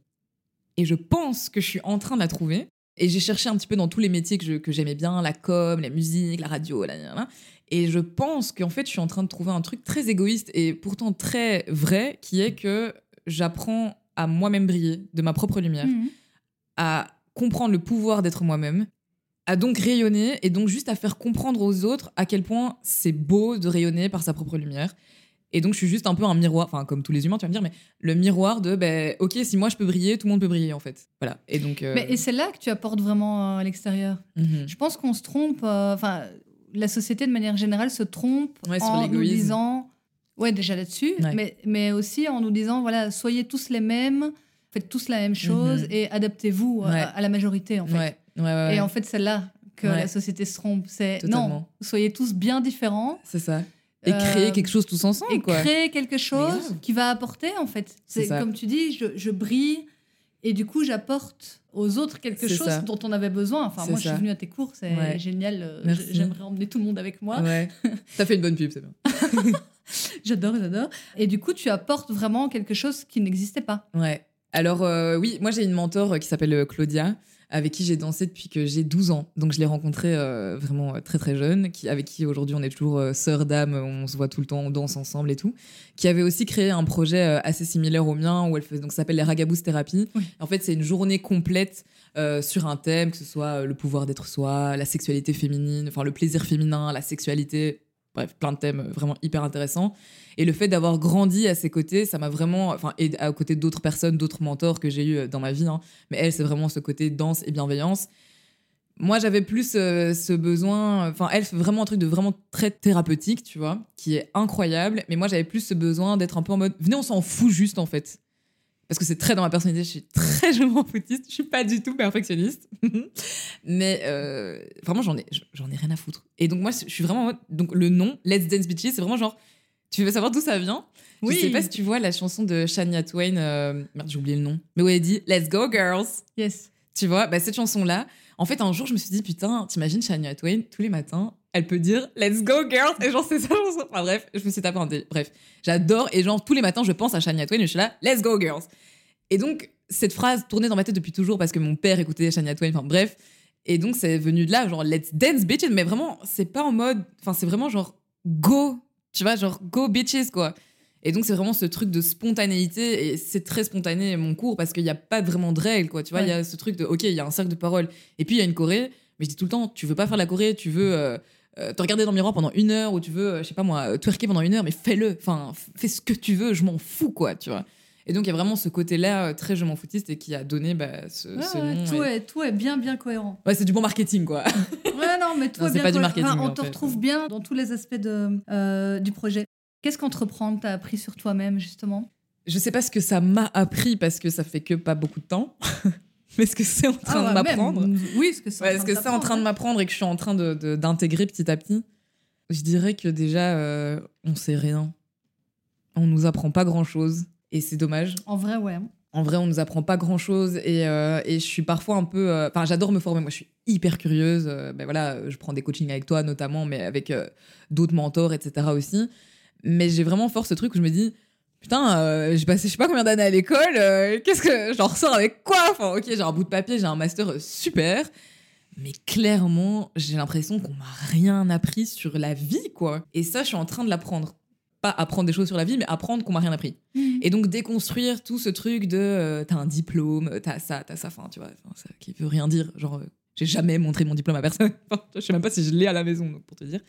Et je pense que je suis en train de la trouver. Et j'ai cherché un petit peu dans tous les métiers que, j'aimais bien, la com, la musique, la radio, la, la, la. Et je pense qu'en fait, je suis en train de trouver un truc très égoïste et pourtant très vrai, qui est que j'apprends à moi-même briller de ma propre lumière, Mhm. à comprendre le pouvoir d'être moi-même, à donc rayonner et donc juste à faire comprendre aux autres à quel point c'est beau de rayonner par sa propre lumière. Et donc, je suis juste un peu un miroir, enfin, comme tous les humains, tu vas me dire, mais le miroir de, ben, ok, si moi je peux briller, tout le monde peut briller, en fait. Voilà. Et donc. euh, Mais, et c'est là que tu apportes vraiment euh, à l'extérieur. mhm. Je pense qu'on se trompe. euh, Enfin, la société de manière générale se trompe Ouais, en nous disant, ouais, déjà là-dessus, Ouais. mais, mais aussi en nous disant, voilà, soyez tous les mêmes, faites tous la même chose Mhm. et adaptez-vous euh, Ouais. à, à la majorité, en fait. Ouais, ouais. Et en fait, c'est là que la société se trompe. C'est non, soyez tous bien différents. C'est ça. Et Euh, créer quelque chose tous ensemble, et quoi. créer quelque chose qui va apporter en fait. C'est comme tu dis, je, je brille et du coup j'apporte aux autres quelque C'est chose ça. dont on avait besoin. Enfin, C'est moi je suis venue à tes cours, c'est Ouais. génial. euh, Merci. J'aimerais emmener tout le monde avec moi. Ouais. <laughs> T'as fait une bonne pub, c'est bien. <laughs> J'adore, j'adore. Et du coup, tu apportes vraiment quelque chose qui n'existait pas. Ouais. Alors, euh, oui, moi j'ai une mentor qui s'appelle Claudia, avec qui j'ai dansé depuis que j'ai 12 ans. Donc je l'ai rencontrée euh, vraiment euh, très très jeune, qui, avec qui aujourd'hui on est toujours euh, sœurs d'âme, on se voit tout le temps, on danse ensemble et tout. Qui avait aussi créé un projet euh, assez similaire au mien, où elle faisait, donc ça s'appelle les Ragabous Thérapie. Oui. En fait, c'est une journée complète sur un thème, que ce soit le pouvoir d'être soi, la sexualité féminine, enfin le plaisir féminin, la sexualité, bref, plein de thèmes vraiment hyper intéressants. Et le fait d'avoir grandi à ses côtés, ça m'a vraiment, enfin, et à côté d'autres personnes, d'autres mentors que j'ai eu euh, dans ma vie, hein. mais elle, c'est vraiment ce côté danse et bienveillance. Moi, j'avais plus euh, ce besoin, enfin, elle fait vraiment un truc de vraiment très thérapeutique, tu vois, qui est incroyable, mais moi, j'avais plus ce besoin d'être un peu en mode, venez, on s'en fout juste, en fait. Parce que c'est très dans ma personnalité, je suis très <laughs> je m'en foutiste, je suis pas du tout perfectionniste. <laughs> mais euh, vraiment, j'en ai, j'en ai rien à foutre. Et donc, moi, je suis vraiment donc le nom, Let's Dance Bitches, c'est vraiment genre, tu veux savoir d'où ça vient? Oui. Je sais pas si tu vois la chanson de Shania Twain, euh, merde, j'ai oublié le nom, mais où elle dit Let's go girls. Yes. Tu vois, bah, cette chanson-là, en fait, un jour, je me suis dit, putain, t'imagines Shania Twain, tous les matins, elle peut dire Let's go girls, et genre, c'est sa chanson. Enfin, bref, je me suis tapé. Bref, j'adore, et genre, tous les matins, je pense à Shania Twain, et je suis là, Let's go girls. Et donc, cette phrase tournait dans ma tête depuis toujours parce que mon père écoutait Shania Twain, enfin, bref. Et donc, c'est venu de là, genre, let's dance bitches, mais vraiment, c'est pas en mode, enfin, c'est vraiment genre, go, tu vois, genre, go bitches, quoi. Et donc, c'est vraiment ce truc de spontanéité, et c'est très spontané mon cours parce qu'il n'y a pas vraiment de règles, quoi. Tu vois, il y a ce truc de, ok, il y a un cercle de parole, et puis il y a une choré, mais je dis tout le temps, tu veux pas faire la choré, tu veux euh, euh, te regarder dans le miroir pendant une heure, ou tu veux, euh, je sais pas moi, twerker pendant une heure, mais fais-le, enfin, fais ce que tu veux, je m'en fous, quoi, tu vois. Et donc, il y a vraiment ce côté-là très je m'en foutiste et qui a donné bah, ce, Ouais, ce ouais, nom. tout, et- est, tout est bien, bien cohérent. Ouais, c'est du bon marketing, quoi. Ouais, non, mais tout <laughs> Non, est c'est bien pas du marketing, Enfin, on te fait. retrouve bien dans tous les aspects de, euh, du projet. Qu'est-ce qu'entreprendre t'a appris sur toi-même, justement? Je sais pas ce que ça m'a appris parce que ça fait que pas beaucoup de temps. <laughs> Mais ce que c'est en train Ah de m'apprendre. Oui, ce que c'est Ouais, est-ce que c'est en train de m'apprendre et que je suis en train de- de- d'intégrer petit à petit Je dirais que déjà, euh, on sait rien. On nous apprend pas grand chose. Et c'est dommage. En vrai, ouais. En vrai, on nous apprend pas grand chose. Et, euh, et je suis parfois un peu. euh, Enfin, j'adore me former. Moi, je suis hyper curieuse. Ben voilà, je prends des coachings avec toi, notamment, mais avec d'autres mentors, etc. aussi. Mais j'ai vraiment fort ce truc où je me dis. Putain, euh, j'ai passé je sais pas combien d'années à l'école, euh, qu'est-ce que j'en ressors avec quoi Enfin, ok, j'ai un bout de papier, j'ai un master euh, super, mais clairement, j'ai l'impression qu'on m'a rien appris sur la vie, quoi. Et ça, je suis en train de l'apprendre. Pas apprendre des choses sur la vie, mais apprendre qu'on m'a rien appris. Et donc déconstruire tout ce truc de euh, t'as un diplôme, t'as ça, t'as ça, enfin tu vois, ça, qui veut rien dire. Genre, J'ai jamais montré mon diplôme à personne. <laughs> je sais même pas si je l'ai à la maison, donc pour te dire.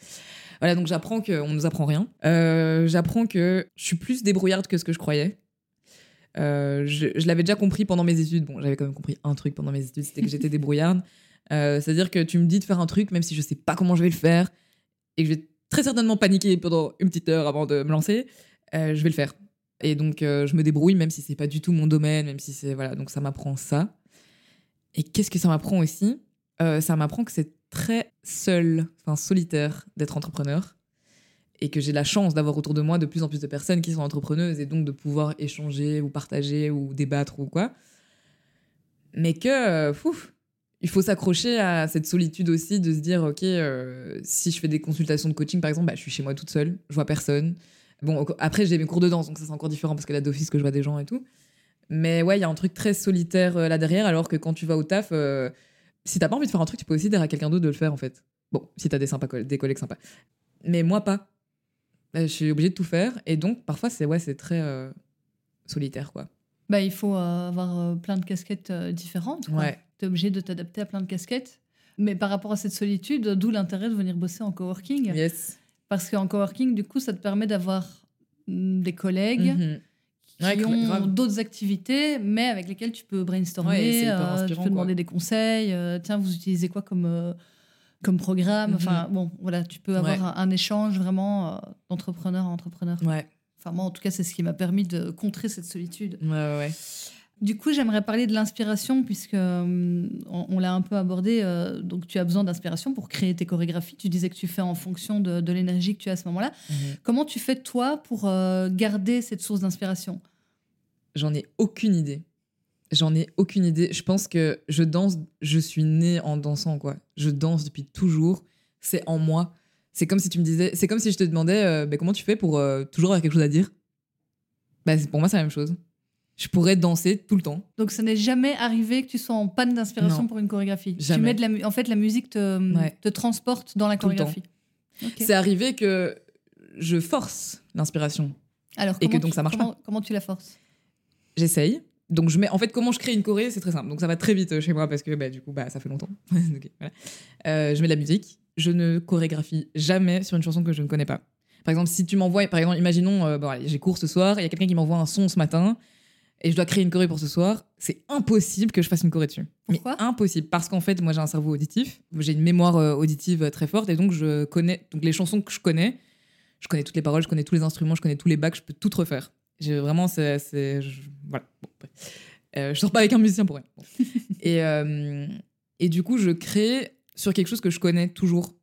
Voilà, donc j'apprends qu'on nous apprend rien. Euh, j'apprends que je suis plus débrouillarde que ce que je croyais. Euh, je, je l'avais déjà compris pendant mes études. Bon, j'avais quand même compris un truc pendant mes études, c'était que j'étais <laughs> débrouillarde. Euh, C'est-à-dire que tu me dis de faire un truc, même si je sais pas comment je vais le faire, et que je vais très certainement paniquer pendant une petite heure avant de me lancer, euh, je vais le faire. Et donc, je me débrouille, même si c'est pas du tout mon domaine, même si c'est. Voilà, donc ça m'apprend ça. Et qu'est-ce que ça m'apprend aussi? Ça m'apprend que c'est très seul, enfin solitaire, d'être entrepreneur. Et que j'ai la chance d'avoir autour de moi de plus en plus de personnes qui sont entrepreneuses et donc de pouvoir échanger ou partager ou débattre ou quoi. Mais que, fouf, il faut s'accrocher à cette solitude aussi, de se dire, ok, euh, si je fais des consultations de coaching, par exemple, bah, je suis chez moi toute seule, je vois personne. Bon, après, j'ai mes cours de danse, donc ça c'est encore différent parce que là d'office que je vois des gens et tout. Mais ouais, il y a un truc très solitaire euh, là derrière, alors que quand tu vas au taf, euh, si t'as pas envie de faire un truc, tu peux aussi dire à quelqu'un d'autre de le faire en fait. Bon, si t'as des, sympas, des collègues sympas. Mais moi pas. Euh, Je suis obligée de tout faire, et donc parfois c'est ouais, c'est très euh, solitaire quoi. Bah, il faut euh, avoir euh, plein de casquettes différentes. quoi. Ouais. T'es obligé de t'adapter à plein de casquettes. Mais par rapport à cette solitude, d'où l'intérêt de venir bosser en coworking. Yes. Parce qu'en coworking, du coup, ça te permet d'avoir mm, des collègues Mhm. Qui Ouais, ont d'autres activités, mais avec lesquelles tu peux brainstormer, Ouais, euh, tu peux demander des conseils. euh, tiens, vous utilisez quoi comme, euh, comme programme? Mhm. Enfin, bon, voilà, tu peux avoir Ouais. un, un échange vraiment d'entrepreneur à entrepreneur. Ouais. Enfin, moi, en tout cas, c'est ce qui m'a permis de contrer cette solitude. Ouais, ouais. Du coup, j'aimerais parler de l'inspiration, puisque euh, on, on l'a un peu abordé. euh, donc, tu as besoin d'inspiration pour créer tes chorégraphies. Tu disais que tu fais en fonction de, de l'énergie que tu as à ce moment-là. Mhm. Comment tu fais, toi, pour euh, garder cette source d'inspiration? J'en ai aucune idée. J'en ai aucune idée. Je pense que je danse, je suis née en dansant, quoi. Je danse depuis toujours. C'est en moi. C'est comme si tu me disais, c'est comme si je te demandais, euh, bah, comment tu fais pour euh, toujours avoir quelque chose à dire? Bah, Pour moi, c'est la même chose. Je pourrais danser tout le temps. Donc, ça n'est jamais arrivé que tu sois en panne d'inspiration pour une chorégraphie? Tu Jamais. mets de la, mu- en fait, la musique te, Ouais. te transporte dans la chorégraphie. C'est arrivé que je force l'inspiration. Alors, et que donc tu- ça marche comment, comment tu la forces? J'essaye. Donc je mets, en fait, comment je crée une choré, c'est très simple. Donc ça va très vite euh, chez moi parce que bah, du coup, bah, ça fait longtemps. <laughs> Ok, voilà. Euh, je mets de la musique. Je ne chorégraphie jamais sur une chanson que je ne connais pas. Par exemple, si tu m'envoies, par exemple, imaginons, euh, bon, j'ai cours ce soir, il y a quelqu'un qui m'envoie un son ce matin et je dois créer une choré pour ce soir, c'est impossible que je fasse une choré dessus. Pourquoi? Mais impossible parce qu'en fait, moi j'ai un cerveau auditif, j'ai une mémoire euh, auditive très forte et donc je connais donc les chansons que je connais, je connais toutes les paroles, je connais tous les instruments, je connais tous les bacs, je peux tout refaire. J'ai vraiment c'est je- voilà. Bon, bref. Euh, je sors pas avec un musicien pour rien. Bon. <laughs> et euh, et du coup, je crée sur quelque chose que je connais toujours.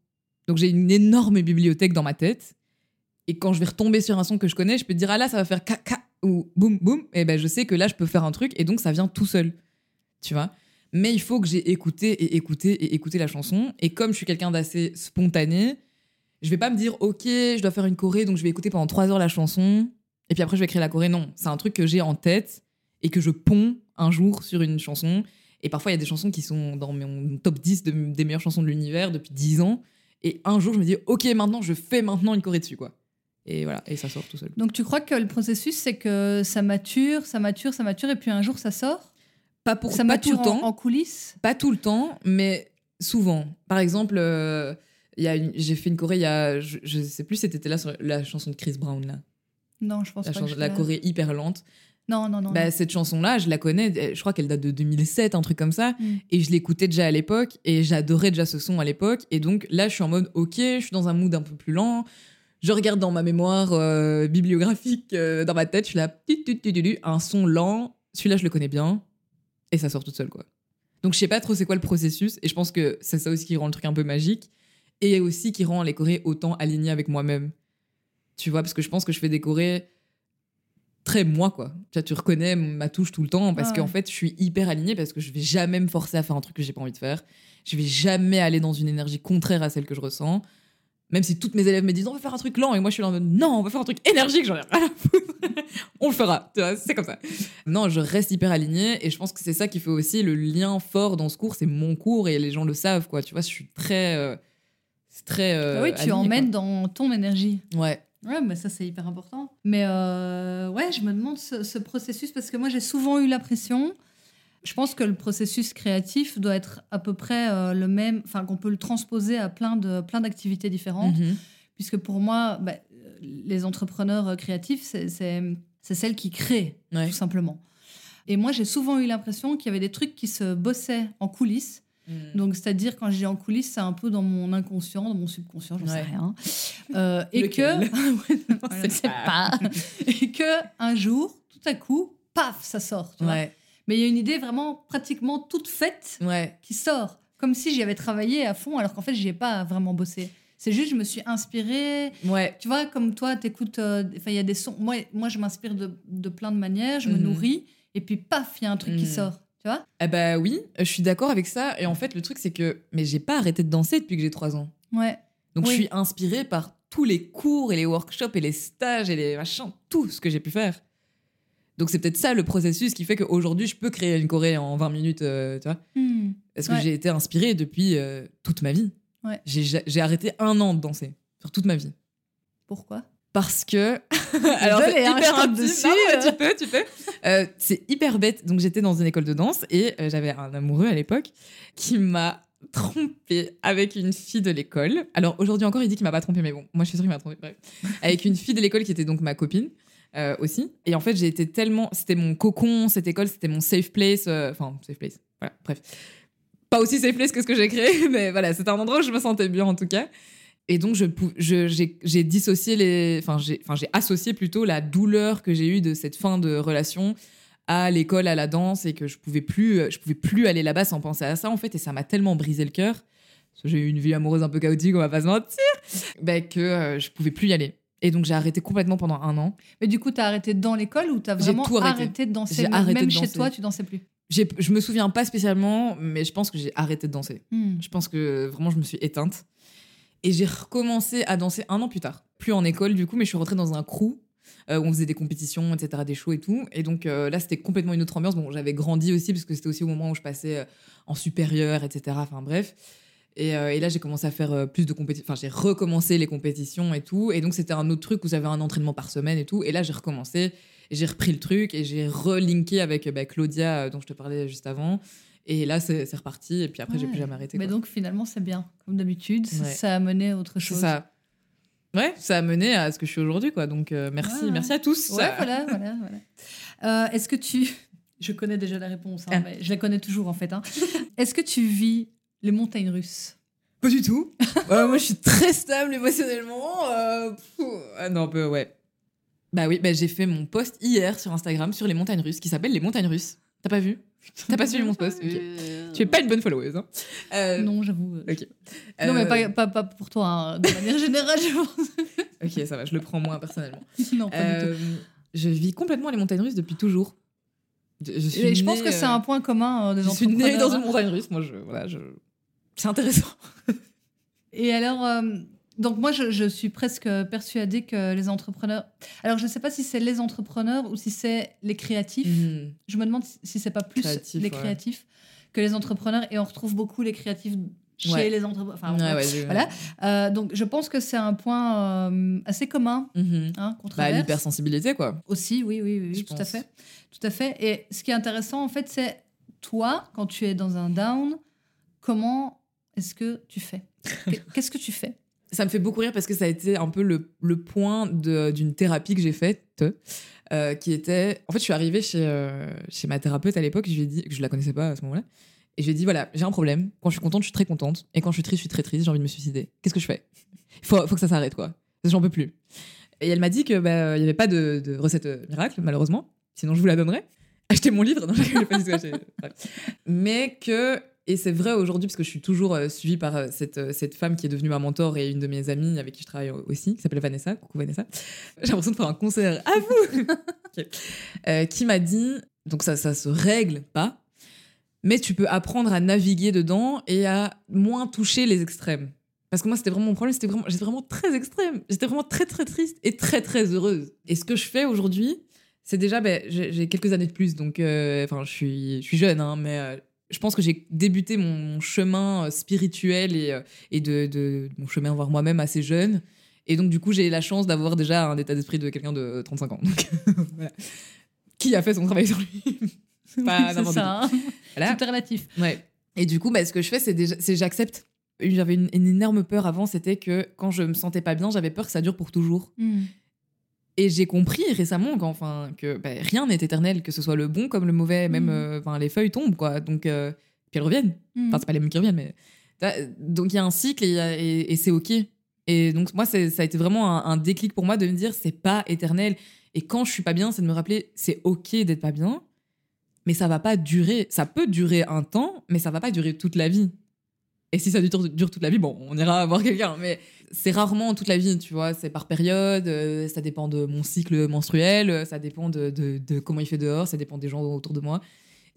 Donc j'ai une énorme bibliothèque dans ma tête. Et quand je vais retomber sur un son que je connais, je peux te dire ah là ça va faire ka ou boum boum. Et ben je sais que là je peux faire un truc et donc ça vient tout seul. Tu vois? Mais il faut que j'ai écouté et écouté et écouté la chanson. Et comme je suis quelqu'un d'assez spontané, je vais pas me dire ok je dois faire une choré donc je vais écouter pendant trois heures la chanson et puis après je vais créer la choré. Non, c'est un truc que j'ai en tête et que je ponds un jour sur une chanson. Et parfois, il y a des chansons qui sont dans mon top 10 de- des meilleures chansons de l'univers depuis 10 ans. Et un jour, je me dis, OK, maintenant, je fais maintenant une choré dessus, quoi. Et voilà, et ça sort tout seul. Donc, tu crois que le processus, c'est que ça mature, ça mature, ça mature, et puis un jour, ça sort? Pas pour Ça pas tout le en, temps. en coulisses? Pas tout le temps, mais souvent. Par exemple, euh, j'ai fait une choré, il y a, je, je sais plus si t'étais là sur la chanson de Chris Brown, là. Non, je pense La, pas. chanson- que la je- choré hyper lente. Non, non, non. Bah, non. cette chanson-là, je la connais, je crois qu'elle date de 2007, un truc comme ça. Mm. Et je l'écoutais déjà à l'époque, et j'adorais déjà ce son à l'époque. Et donc là, je suis en mode, ok, je suis dans un mood un peu plus lent. Je regarde dans ma mémoire euh, bibliographique, euh, dans ma tête, je suis là, un son lent. Celui-là, je le connais bien. Et ça sort toute seule, quoi. Donc je sais pas trop c'est quoi le processus, et je pense que c'est ça aussi qui rend le truc un peu magique. Et aussi qui rend les chorés autant alignés avec moi-même. Tu vois, parce que je pense que je fais chorés très moi, quoi. Tu vois, tu reconnais ma touche tout le temps parce Ouais. qu'en fait, je suis hyper alignée parce que je vais jamais me forcer à faire un truc que j'ai pas envie de faire. Je vais jamais aller dans une énergie contraire à celle que je ressens. Même si toutes mes élèves me disent on va faire un truc lent et moi je suis là en mode non, on va faire un truc énergique, j'en ai rien à foutre. <laughs> on le fera, tu vois, c'est comme ça. Non, je reste hyper alignée et je pense que c'est ça qui fait aussi le lien fort dans ce cours, c'est mon cours et les gens le savent, quoi. Tu vois, je suis très. euh, c'est très. euh, Ah oui, tu alignée, emmènes dans ton énergie. Ouais. Ouais, mais ça, c'est hyper important. Mais euh, ouais, je me demande ce, ce processus parce que moi, j'ai souvent eu l'impression, Je pense que le processus créatif doit être à peu près euh, le même, enfin qu'on peut le transposer à plein de plein d'activités différentes, Mhm. puisque pour moi, bah, les entrepreneurs euh, créatifs, c'est celles qui créent Ouais. tout simplement. Et moi, j'ai souvent eu l'impression qu'il y avait des trucs qui se bossaient en coulisses. Mhm. Donc, c'est-à-dire, quand je dis en coulisses, c'est un peu dans mon inconscient, dans mon subconscient, j'en sais Ouais. rien. Euh, et que. <laughs> <laughs> je sait ne sais pas. et que, un jour, tout à coup, paf, ça sort. tu vois. Ouais, Mais il y a une idée vraiment pratiquement toute faite ouais. qui sort. Comme si j'y avais travaillé à fond, alors qu'en fait, j'y ai pas vraiment bossé. C'est juste, je me suis inspirée. Ouais, Tu vois, comme toi, t'écoutes. euh, Enfin, il y a des sons. Moi, moi je m'inspire de, de plein de manières, je me Mhm. nourris, et puis paf, il y a un truc qui Mhm. sort. Tu vois Eh bah oui, je suis d'accord avec ça. Et en fait, le truc, c'est que mais j'ai pas arrêté de danser depuis que j'ai 3 ans. Ouais. Donc Oui. je suis inspirée par tous les cours et les workshops et les stages et les machins, tout ce que j'ai pu faire. Donc c'est peut-être ça le processus qui fait qu'aujourd'hui, je peux créer une choré en 20 minutes, euh, tu vois. Hmm. Parce que Ouais. j'ai été inspirée depuis euh, toute ma vie. Ouais. J'ai ja- j'ai arrêté un an de danser, sur toute ma vie. Pourquoi? Parce que. <laughs> Alors, c'est hein, hyper intime. dessus, Non, mais euh. tu peux, tu peux. Euh, c'est hyper bête. Donc, j'étais dans une école de danse et euh, j'avais un amoureux à l'époque qui m'a trompée avec une fille de l'école. Alors, aujourd'hui encore, il dit qu'il m'a pas trompée, mais bon, moi, je suis sûre qu'il m'a trompée. Bref. Avec une fille de l'école qui était donc ma copine. euh, aussi. Et en fait, j'ai été tellement. C'était mon cocon, cette école, c'était mon safe place. Enfin, safe place. Voilà, bref. Pas aussi safe place que ce que j'ai créé, <laughs> mais voilà, c'était un endroit où je me sentais bien en tout cas. Et donc, je- j'ai, dissocié les. Enfin, j'ai, associé plutôt la douleur que j'ai eue de cette fin de relation à l'école, à la danse, et que je pouvais plus, je pouvais plus aller là-bas sans penser à ça, en fait. Et ça m'a tellement brisé le cœur. J'ai eu une vie amoureuse un peu chaotique, on va pas se mentir. bah, que euh, je pouvais plus y aller. Et donc, j'ai arrêté complètement pendant un an. Mais du coup, t'as arrêté dans l'école ou t'as vraiment tout arrêté. arrêté. de danser J'ai Même- arrêté Même de chez danser. toi, tu dansais plus? Je me souviens pas spécialement, mais je pense que j'ai arrêté de danser. Hmm. Je pense que vraiment, je me suis éteinte. Et j'ai recommencé à danser un an plus tard. Plus en école, du coup, mais je suis rentrée dans un crew euh, où on faisait des compétitions, etc., des shows et tout. Et donc euh, là, c'était complètement une autre ambiance. Bon, j'avais grandi aussi, parce que c'était aussi au moment où je passais euh, en supérieur, etc. Enfin, bref. Et, là, j'ai commencé à faire plus de compétitions. Enfin, j'ai recommencé les compétitions et tout. Et donc, c'était un autre truc où j'avais un entraînement par semaine et tout. Et là, j'ai recommencé. J'ai repris le truc et j'ai relinké avec bah, Claudia, dont je te parlais juste avant. Et là, c'est reparti. Et puis après, j'ai Ouais. plus jamais arrêté. Mais quoi. donc, finalement, c'est bien. Comme d'habitude, ça- Ouais. ça a mené à autre chose. ça. Ouais, ça a mené à ce que je suis aujourd'hui, quoi. Donc, euh, merci, Ouais, merci à tous. Ouais, voilà, voilà, voilà. Euh, Est-ce que tu... <laughs> Je connais déjà la réponse, hein, Ah. mais je la connais toujours en fait. hein. <laughs> Est-ce que tu vis les montagnes russes? Pas du tout. Ouais, <laughs> moi, je suis très stable émotionnellement. euh, ah non, peu, ouais. Bah oui, bah, j'ai fait mon post hier sur Instagram sur les montagnes russes qui s'appelle les montagnes russes. T'as pas vu <laughs> T'as pas suivi mon post. Tu es pas une bonne followeuse. Hein. Euh, Non, j'avoue. euh, Ok. Non, mais Euh, pas, pas, pas pour toi, hein, de manière générale, je pense. <laughs> Ok, ça va, je le prends moins personnellement. <laughs> non, pas du tout. Euh, je vis complètement les montagnes russes depuis toujours. Je, je suis Et je pense que c'est euh, un point commun euh, des Je suis née entrepreneurs, dans une montagne russe. Moi, je, voilà, je... c'est intéressant. Et alors, euh, donc moi, je, je suis presque persuadée que les entrepreneurs. Alors, je ne sais pas si c'est les entrepreneurs ou si c'est les créatifs. Mhm. Je me demande si- c'est pas plus les ouais. créatifs que les entrepreneurs. Et on retrouve beaucoup les créatifs chez Ouais. les entrepreneurs. Enfin, Ouais, bref. ouais, j'ai- Voilà. Euh, donc, je pense que c'est un point euh, assez commun Mhm. hein, Bah, l'hypersensibilité, quoi. Aussi, oui, oui, oui, tout à fait. Tout à fait. Et ce qui est intéressant, en fait, c'est toi, quand tu es dans un down, comment est-ce que tu fais? Qu'est- Qu'est-ce que tu fais? Ça me fait beaucoup rire parce que ça a été un peu le, le point d'une thérapie que j'ai faite, euh, qui était... En fait, je suis arrivée chez, euh, chez ma thérapeute à l'époque, je lui ai dit, que je la connaissais pas à ce moment-là, et je lui ai dit, voilà, j'ai un problème. Quand je suis contente, je suis très contente. Et quand je suis triste, je suis très triste, j'ai envie de me suicider. Qu'est-ce que je fais? Il faut, faut que ça s'arrête, quoi. J'en peux plus. Et elle m'a dit que bah, n'y avait pas de, de recette euh, miracle, malheureusement. Sinon, je vous la donnerais. Achetez mon livre. Non, je pas du tout acheté. Mais que, et c'est vrai aujourd'hui, parce que je suis toujours euh, suivie par euh, cette, euh, cette femme qui est devenue ma mentor et une de mes amies avec qui je travaille aussi, qui s'appelle Vanessa. Coucou Vanessa. <laughs> J'ai l'impression de faire un concert à vous. <laughs> Qui m'a dit, donc ça, ça se règle pas, mais tu peux apprendre à naviguer dedans et à moins toucher les extrêmes. Parce que moi, c'était vraiment mon problème, c'était vraiment, j'étais vraiment très extrême. J'étais vraiment très, très triste et très, très heureuse. Et ce que je fais aujourd'hui, c'est déjà, ben, j'ai quelques années de plus, donc, enfin, je suis, je suis jeune, hein, mais je pense que j'ai débuté mon, chemin euh, spirituel et, euh, et de, de mon chemin vers moi-même assez jeune. Et donc, du coup, j'ai la chance d'avoir déjà un état d'esprit de quelqu'un de 35 ans. Donc, <laughs> voilà. Qui a fait son travail sur lui? <laughs> Pas c'est n'importe qui. ça. hein. Voilà. Tout est relatif. Ouais. Et du coup, bah, ce que je fais, c'est c'est j'accepte. J'avais une, une énorme peur avant, c'était que quand je me sentais pas bien, j'avais peur que ça dure pour toujours. Hmm. Et j'ai compris récemment qu'enfin, que bah, rien n'est éternel, que ce soit le bon comme le mauvais, même Mhm. euh, les feuilles tombent, quoi. Donc, euh, puis elles reviennent. Hmm. Enfin, c'est pas les mêmes qui reviennent, mais. Donc, il y a un cycle et, c'est OK. Et donc, moi, ça a été vraiment un, un déclic pour moi de me dire, c'est pas éternel. Et quand je suis pas bien, c'est de me rappeler, c'est OK d'être pas bien, mais ça va pas durer. Ça peut durer un temps, mais ça va pas durer toute la vie. Et si ça dure, dure toute la vie, bon, on ira voir quelqu'un, mais c'est rarement toute la vie, tu vois. C'est par période, euh, ça dépend de mon cycle menstruel, euh, ça dépend de, de- de comment il fait dehors, ça dépend des gens autour de moi.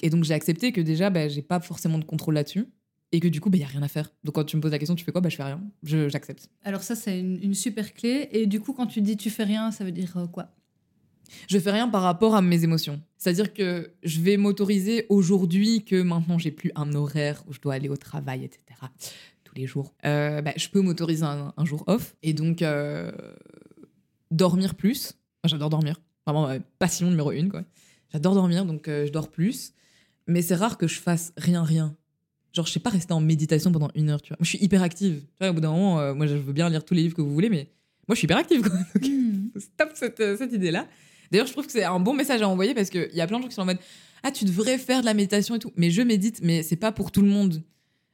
Et donc, j'ai accepté que déjà, bah, j'ai pas forcément de contrôle là-dessus. Et que du coup, il y a rien à faire. Donc, quand tu me poses la question, tu fais quoi? Bah, je fais rien. J'accepte. Alors ça, c'est une, une super clé. Et du coup, quand tu dis tu fais rien, ça veut dire euh, quoi? Je fais rien par rapport à mes émotions. C'est-à-dire que je vais m'autoriser aujourd'hui que maintenant j'ai plus un horaire où je dois aller au travail, etc. Tous les jours. Euh, bah, je peux m'autoriser un, un jour off et donc euh, dormir plus. J'adore dormir. Vraiment, euh, passion numéro une, quoi. J'adore dormir, donc euh, je dors plus. Mais c'est rare que je fasse rien, rien. Genre, je sais pas rester en méditation pendant une heure, tu vois. Moi, je suis hyper active. Tu vois, au bout d'un moment, moi, je veux bien lire tous les livres que vous voulez, mais moi, je suis hyper active, quoi. <laughs> Donc, Hmm. stop cette, cette idée-là. D'ailleurs, je trouve que c'est un bon message à envoyer parce qu'il y a plein de gens qui sont en mode Ah, tu devrais faire de la méditation et tout. Mais je médite, mais c'est pas pour tout le monde.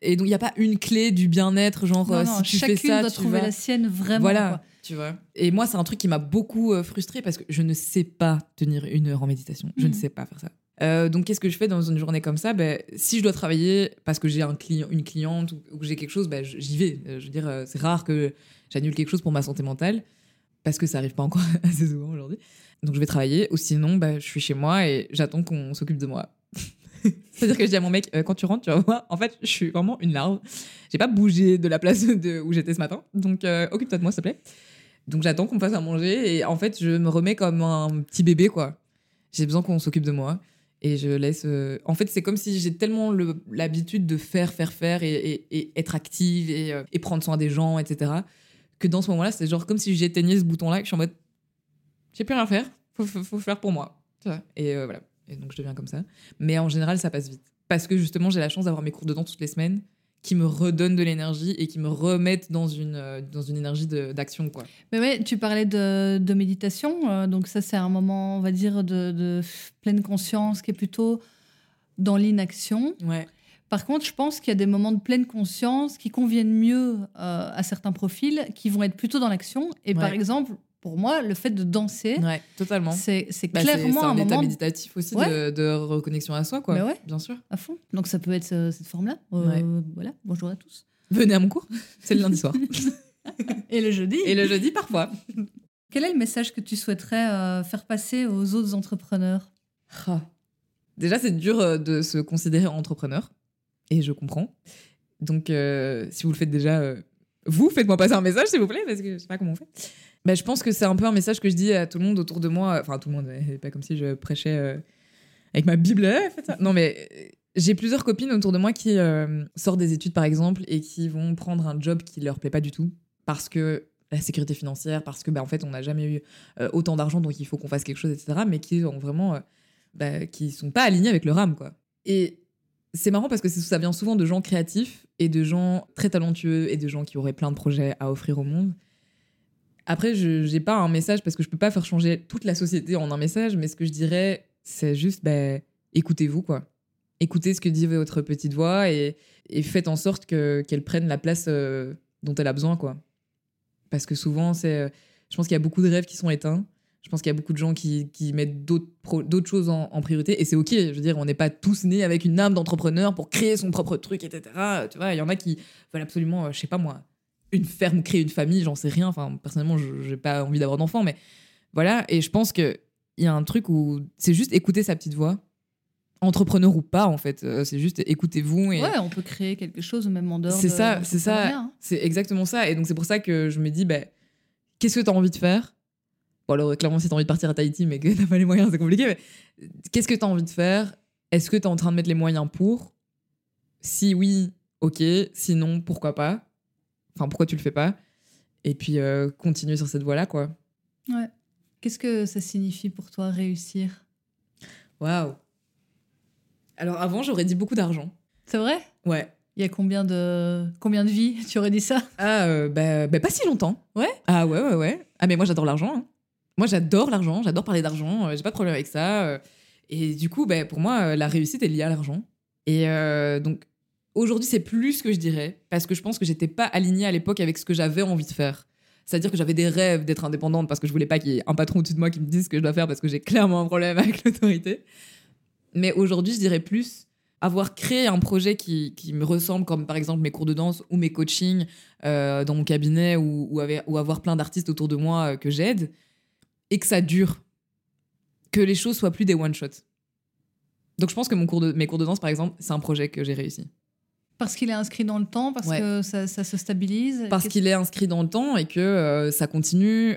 Et donc, il n'y a pas une clé du bien-être, genre Non, euh, non, si tu chacune fais ça, doit tu trouver vas. la sienne vraiment. voilà, quoi. tu vois. Et moi, c'est un truc qui m'a beaucoup euh, frustrée parce que je ne sais pas tenir une heure en méditation. Je ne Mhm. sais pas faire ça. Euh, donc, qu'est-ce que je fais dans une journée comme ça? Ben, Si je dois travailler parce que j'ai un client, une cliente ou, ou que j'ai quelque chose, ben, j'y vais. Je veux dire, c'est rare que j'annule quelque chose pour ma santé mentale parce que ça arrive pas encore <laughs> assez souvent aujourd'hui. Donc, je vais travailler ou sinon, ben, je suis chez moi et j'attends qu'on s'occupe de moi. <laughs> C'est-à-dire que je dis à mon mec, euh, quand tu rentres, tu vas voir, en fait, je suis vraiment une larve. J'ai pas bougé de la place de, où j'étais ce matin. Donc, euh, occupe-toi de moi, s'il te plaît. Donc, j'attends qu'on me fasse à manger et en fait, je me remets comme un petit bébé, quoi. J'ai besoin qu'on s'occupe de moi et je laisse. euh, En fait, c'est comme si j'ai tellement le- l'habitude de faire, faire, faire et, être active et, prendre soin des gens, etc. Que dans ce moment-là, c'est genre comme si j'éteignais ce bouton-là et que je suis en mode, j'ai plus rien à faire, faut, faut, faut faire pour moi. Et voilà. Et donc, je deviens comme ça. Mais en général, ça passe vite. Parce que justement, j'ai la chance d'avoir mes cours de danse toutes les semaines qui me redonnent de l'énergie et qui me remettent dans une, euh, dans une énergie d'action, quoi. Mais ouais, tu parlais de, de méditation. euh, donc ça, c'est un moment, on va dire, de, de pleine conscience qui est plutôt dans l'inaction. Ouais. Par contre, je pense qu'il y a des moments de pleine conscience qui conviennent mieux euh, à certains profils, qui vont être plutôt dans l'action. Et par exemple, pour moi, le fait de danser, Ouais, totalement. c'est c'est Bah, c'est- clairement c'est un, un état moment méditatif aussi Ouais. de, de reconnexion à soi, quoi. Mais ouais. Bien sûr. à fond. Donc ça peut être euh, cette forme-là. Euh, Voilà, bonjour à tous. Venez à mon cours, c'est le lundi soir. <laughs> Et le jeudi Et le jeudi, parfois. Quel est le message que tu souhaiterais euh, faire passer aux autres entrepreneurs? Ah. Déjà, c'est dur de se considérer entrepreneur. Et je comprends. Donc, euh, si vous le faites déjà, euh, vous, faites-moi passer un message, s'il vous plaît, parce que je sais pas comment on fait. Bah, je pense que c'est un peu un message que je dis à tout le monde autour de moi. Enfin, tout le monde, pas comme si je prêchais euh, avec ma Bible. eh. Non, mais euh, j'ai plusieurs copines autour de moi qui euh, sortent des études, par exemple, et qui vont prendre un job qui leur plaît pas du tout. Parce que la sécurité financière, parce que, bah, en fait, on n'a jamais eu autant d'argent, donc il faut qu'on fasse quelque chose, etc. Mais qui ont vraiment. bah, qui sont pas alignés avec leur âme, quoi. Et c'est marrant parce que ça vient souvent de gens créatifs et de gens très talentueux et de gens qui auraient plein de projets à offrir au monde. Après, je j'ai pas un message parce que je peux pas faire changer toute la société en un message, mais ce que je dirais, c'est juste, bah, écoutez-vous, quoi. Écoutez ce que dit votre petite voix et, faites en sorte que qu'elle prenne la place euh, dont elle a besoin, quoi. Parce que souvent, c'est, euh, je pense qu'il y a beaucoup de rêves qui sont éteints. Je pense qu'il y a beaucoup de gens qui, qui mettent d'autres choses en, en priorité. Et c'est OK. Je veux dire, on n'est pas tous nés avec une âme d'entrepreneur pour créer son propre truc, etc. Tu vois, il y en a qui veulent absolument, euh, je sais pas moi, une ferme, créer une famille, j'en sais rien. Enfin, personnellement, je n'ai pas envie d'avoir d'enfants. Mais voilà. Et je pense qu'il y a un truc où c'est juste écouter sa petite voix. Entrepreneur ou pas, en fait. Euh, C'est juste écoutez-vous. Et... Ouais, on peut créer quelque chose même en dehors C'est de ça, c'est ça. hein. C'est exactement ça. Et donc, c'est pour ça que je me dis, bah, qu'est-ce que tu as envie de faire? Bon, alors, clairement, si tu as envie de partir à Tahiti, mais que <laughs> tu pas les moyens, c'est compliqué. Mais qu'est-ce que tu as envie de faire? Est-ce que tu es en train de mettre les moyens pour? Si oui, ok. Sinon, pourquoi pas? Enfin, pourquoi tu le fais pas? Et puis, euh, continuer sur cette voie-là, quoi. Ouais. Qu'est-ce que ça signifie pour toi réussir? Waouh Alors avant, j'aurais dit beaucoup d'argent. C'est vrai? Ouais. Il y a combien de, combien de vies tu aurais dit ça? Ah, euh, bah, bah, pas si longtemps. Ouais? Ah ouais, ouais, ouais. Ah mais moi j'adore l'argent. hein. Moi j'adore l'argent, j'adore parler d'argent, euh, j'ai pas de problème avec ça. euh. et du coup, bah, pour moi, euh, la réussite est liée à l'argent. Et euh, donc aujourd'hui, c'est plus ce que je dirais, parce que je pense que j'étais pas alignée à l'époque avec ce que j'avais envie de faire. C'est-à-dire que j'avais des rêves d'être indépendante parce que je voulais pas qu'il y ait un patron au-dessus de moi qui me dise ce que je dois faire parce que j'ai clairement un problème avec <laughs> l'autorité. Mais aujourd'hui, je dirais plus avoir créé un projet qui, qui me ressemble, comme par exemple mes cours de danse ou mes coachings euh, dans mon cabinet ou, avoir plein d'artistes autour de moi euh, que j'aide et que ça dure. Que les choses soient plus des one-shots. Donc je pense que mon cours de, mes cours de danse, par exemple, c'est un projet que j'ai réussi. Parce qu'il est inscrit dans le temps, parce Ouais. que ça, ça se stabilise. Parce qu'il est inscrit dans le temps et que euh, ça continue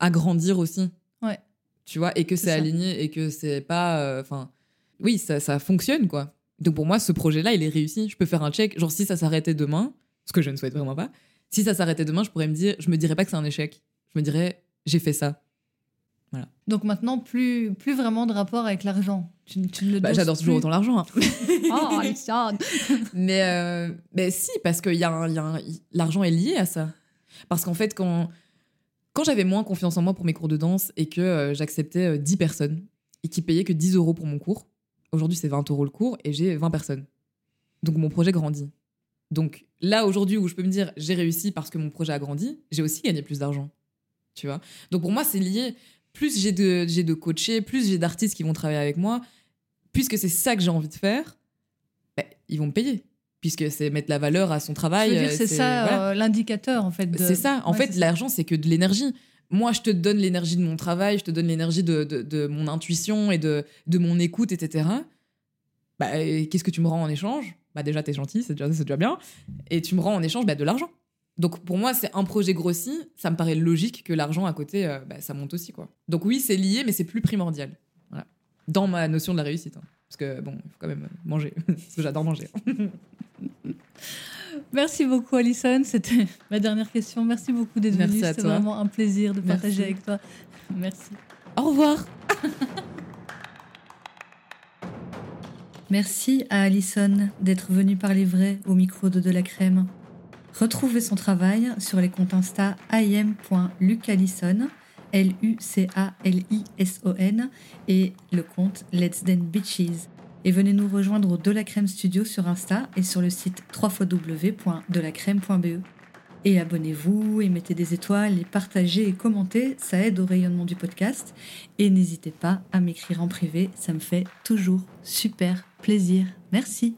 à grandir aussi. Ouais. Tu vois, et que C'est aligné et que c'est pas. euh, Enfin, oui, ça, ça fonctionne, quoi. Donc pour moi, ce projet-là, il est réussi. Je peux faire un check. Genre, si ça s'arrêtait demain, ce que je ne souhaite vraiment pas, si ça s'arrêtait demain, je pourrais me dire, je me dirais pas que c'est un échec. Je me dirais, j'ai fait ça. Donc maintenant, plus, plus vraiment de rapport avec l'argent. Tu, tu ne le Bah, J'adore toujours autant l'argent. hein. <laughs> Oh, Alexandre <laughs> mais, euh, mais si, parce que y a un- y a un- l'argent est lié à ça. Parce qu'en fait, quand, quand j'avais moins confiance en moi pour mes cours de danse et que euh, j'acceptais euh, 10 personnes et qui payaient que 10 euros pour mon cours, aujourd'hui c'est 20 euros le cours et j'ai 20 personnes. Donc mon projet grandit. Donc là, aujourd'hui, où je peux me dire j'ai réussi parce que mon projet a grandi, j'ai aussi gagné plus d'argent. Tu vois? Donc pour moi, c'est lié. Plus j'ai de, j'ai de coachés, plus j'ai d'artistes qui vont travailler avec moi, puisque c'est ça que j'ai envie de faire, ben, ils vont me payer. Puisque c'est mettre la valeur à son travail. Je veux dire, euh, c'est ça voilà. euh, l'indicateur, en fait. de- C'est ça. En Ouais, fait, l'argent, c'est que de l'énergie. Moi, je te donne l'énergie de mon travail, je te donne l'énergie de, de, de mon intuition et de, de mon écoute, etc. Bah, et qu'est-ce que tu me rends en échange? Bah, déjà, t'es gentil, c'est déjà, déjà bien. Et tu me rends en échange bah, de l'argent. Donc, pour moi, c'est un projet grossi. Ça me paraît logique que l'argent à côté, euh, bah, ça monte aussi. quoi. Donc, oui, c'est lié, mais c'est plus primordial. Voilà. Dans ma notion de la réussite. hein. Parce que, bon, il faut quand même manger. <laughs> Parce que j'adore manger. <laughs> Merci beaucoup, Alison. C'était ma dernière question. Merci beaucoup d'être venue. C'était vraiment un plaisir de Merci. partager avec toi. <laughs> Merci. Au revoir Merci à Alison d'être venue parler vrai au micro de De la Crème. Retrouvez son travail sur les comptes Insta im.lucalison, L-U-C-A-L-I-S-O-N, et le compte Let's Dance Bitches. Et venez nous rejoindre au De la Crème Studio sur Insta et sur le site www.delacrème.be. Et abonnez-vous, et mettez des étoiles, et partagez et commentez, ça aide au rayonnement du podcast. Et n'hésitez pas à m'écrire en privé, ça me fait toujours super plaisir. Merci.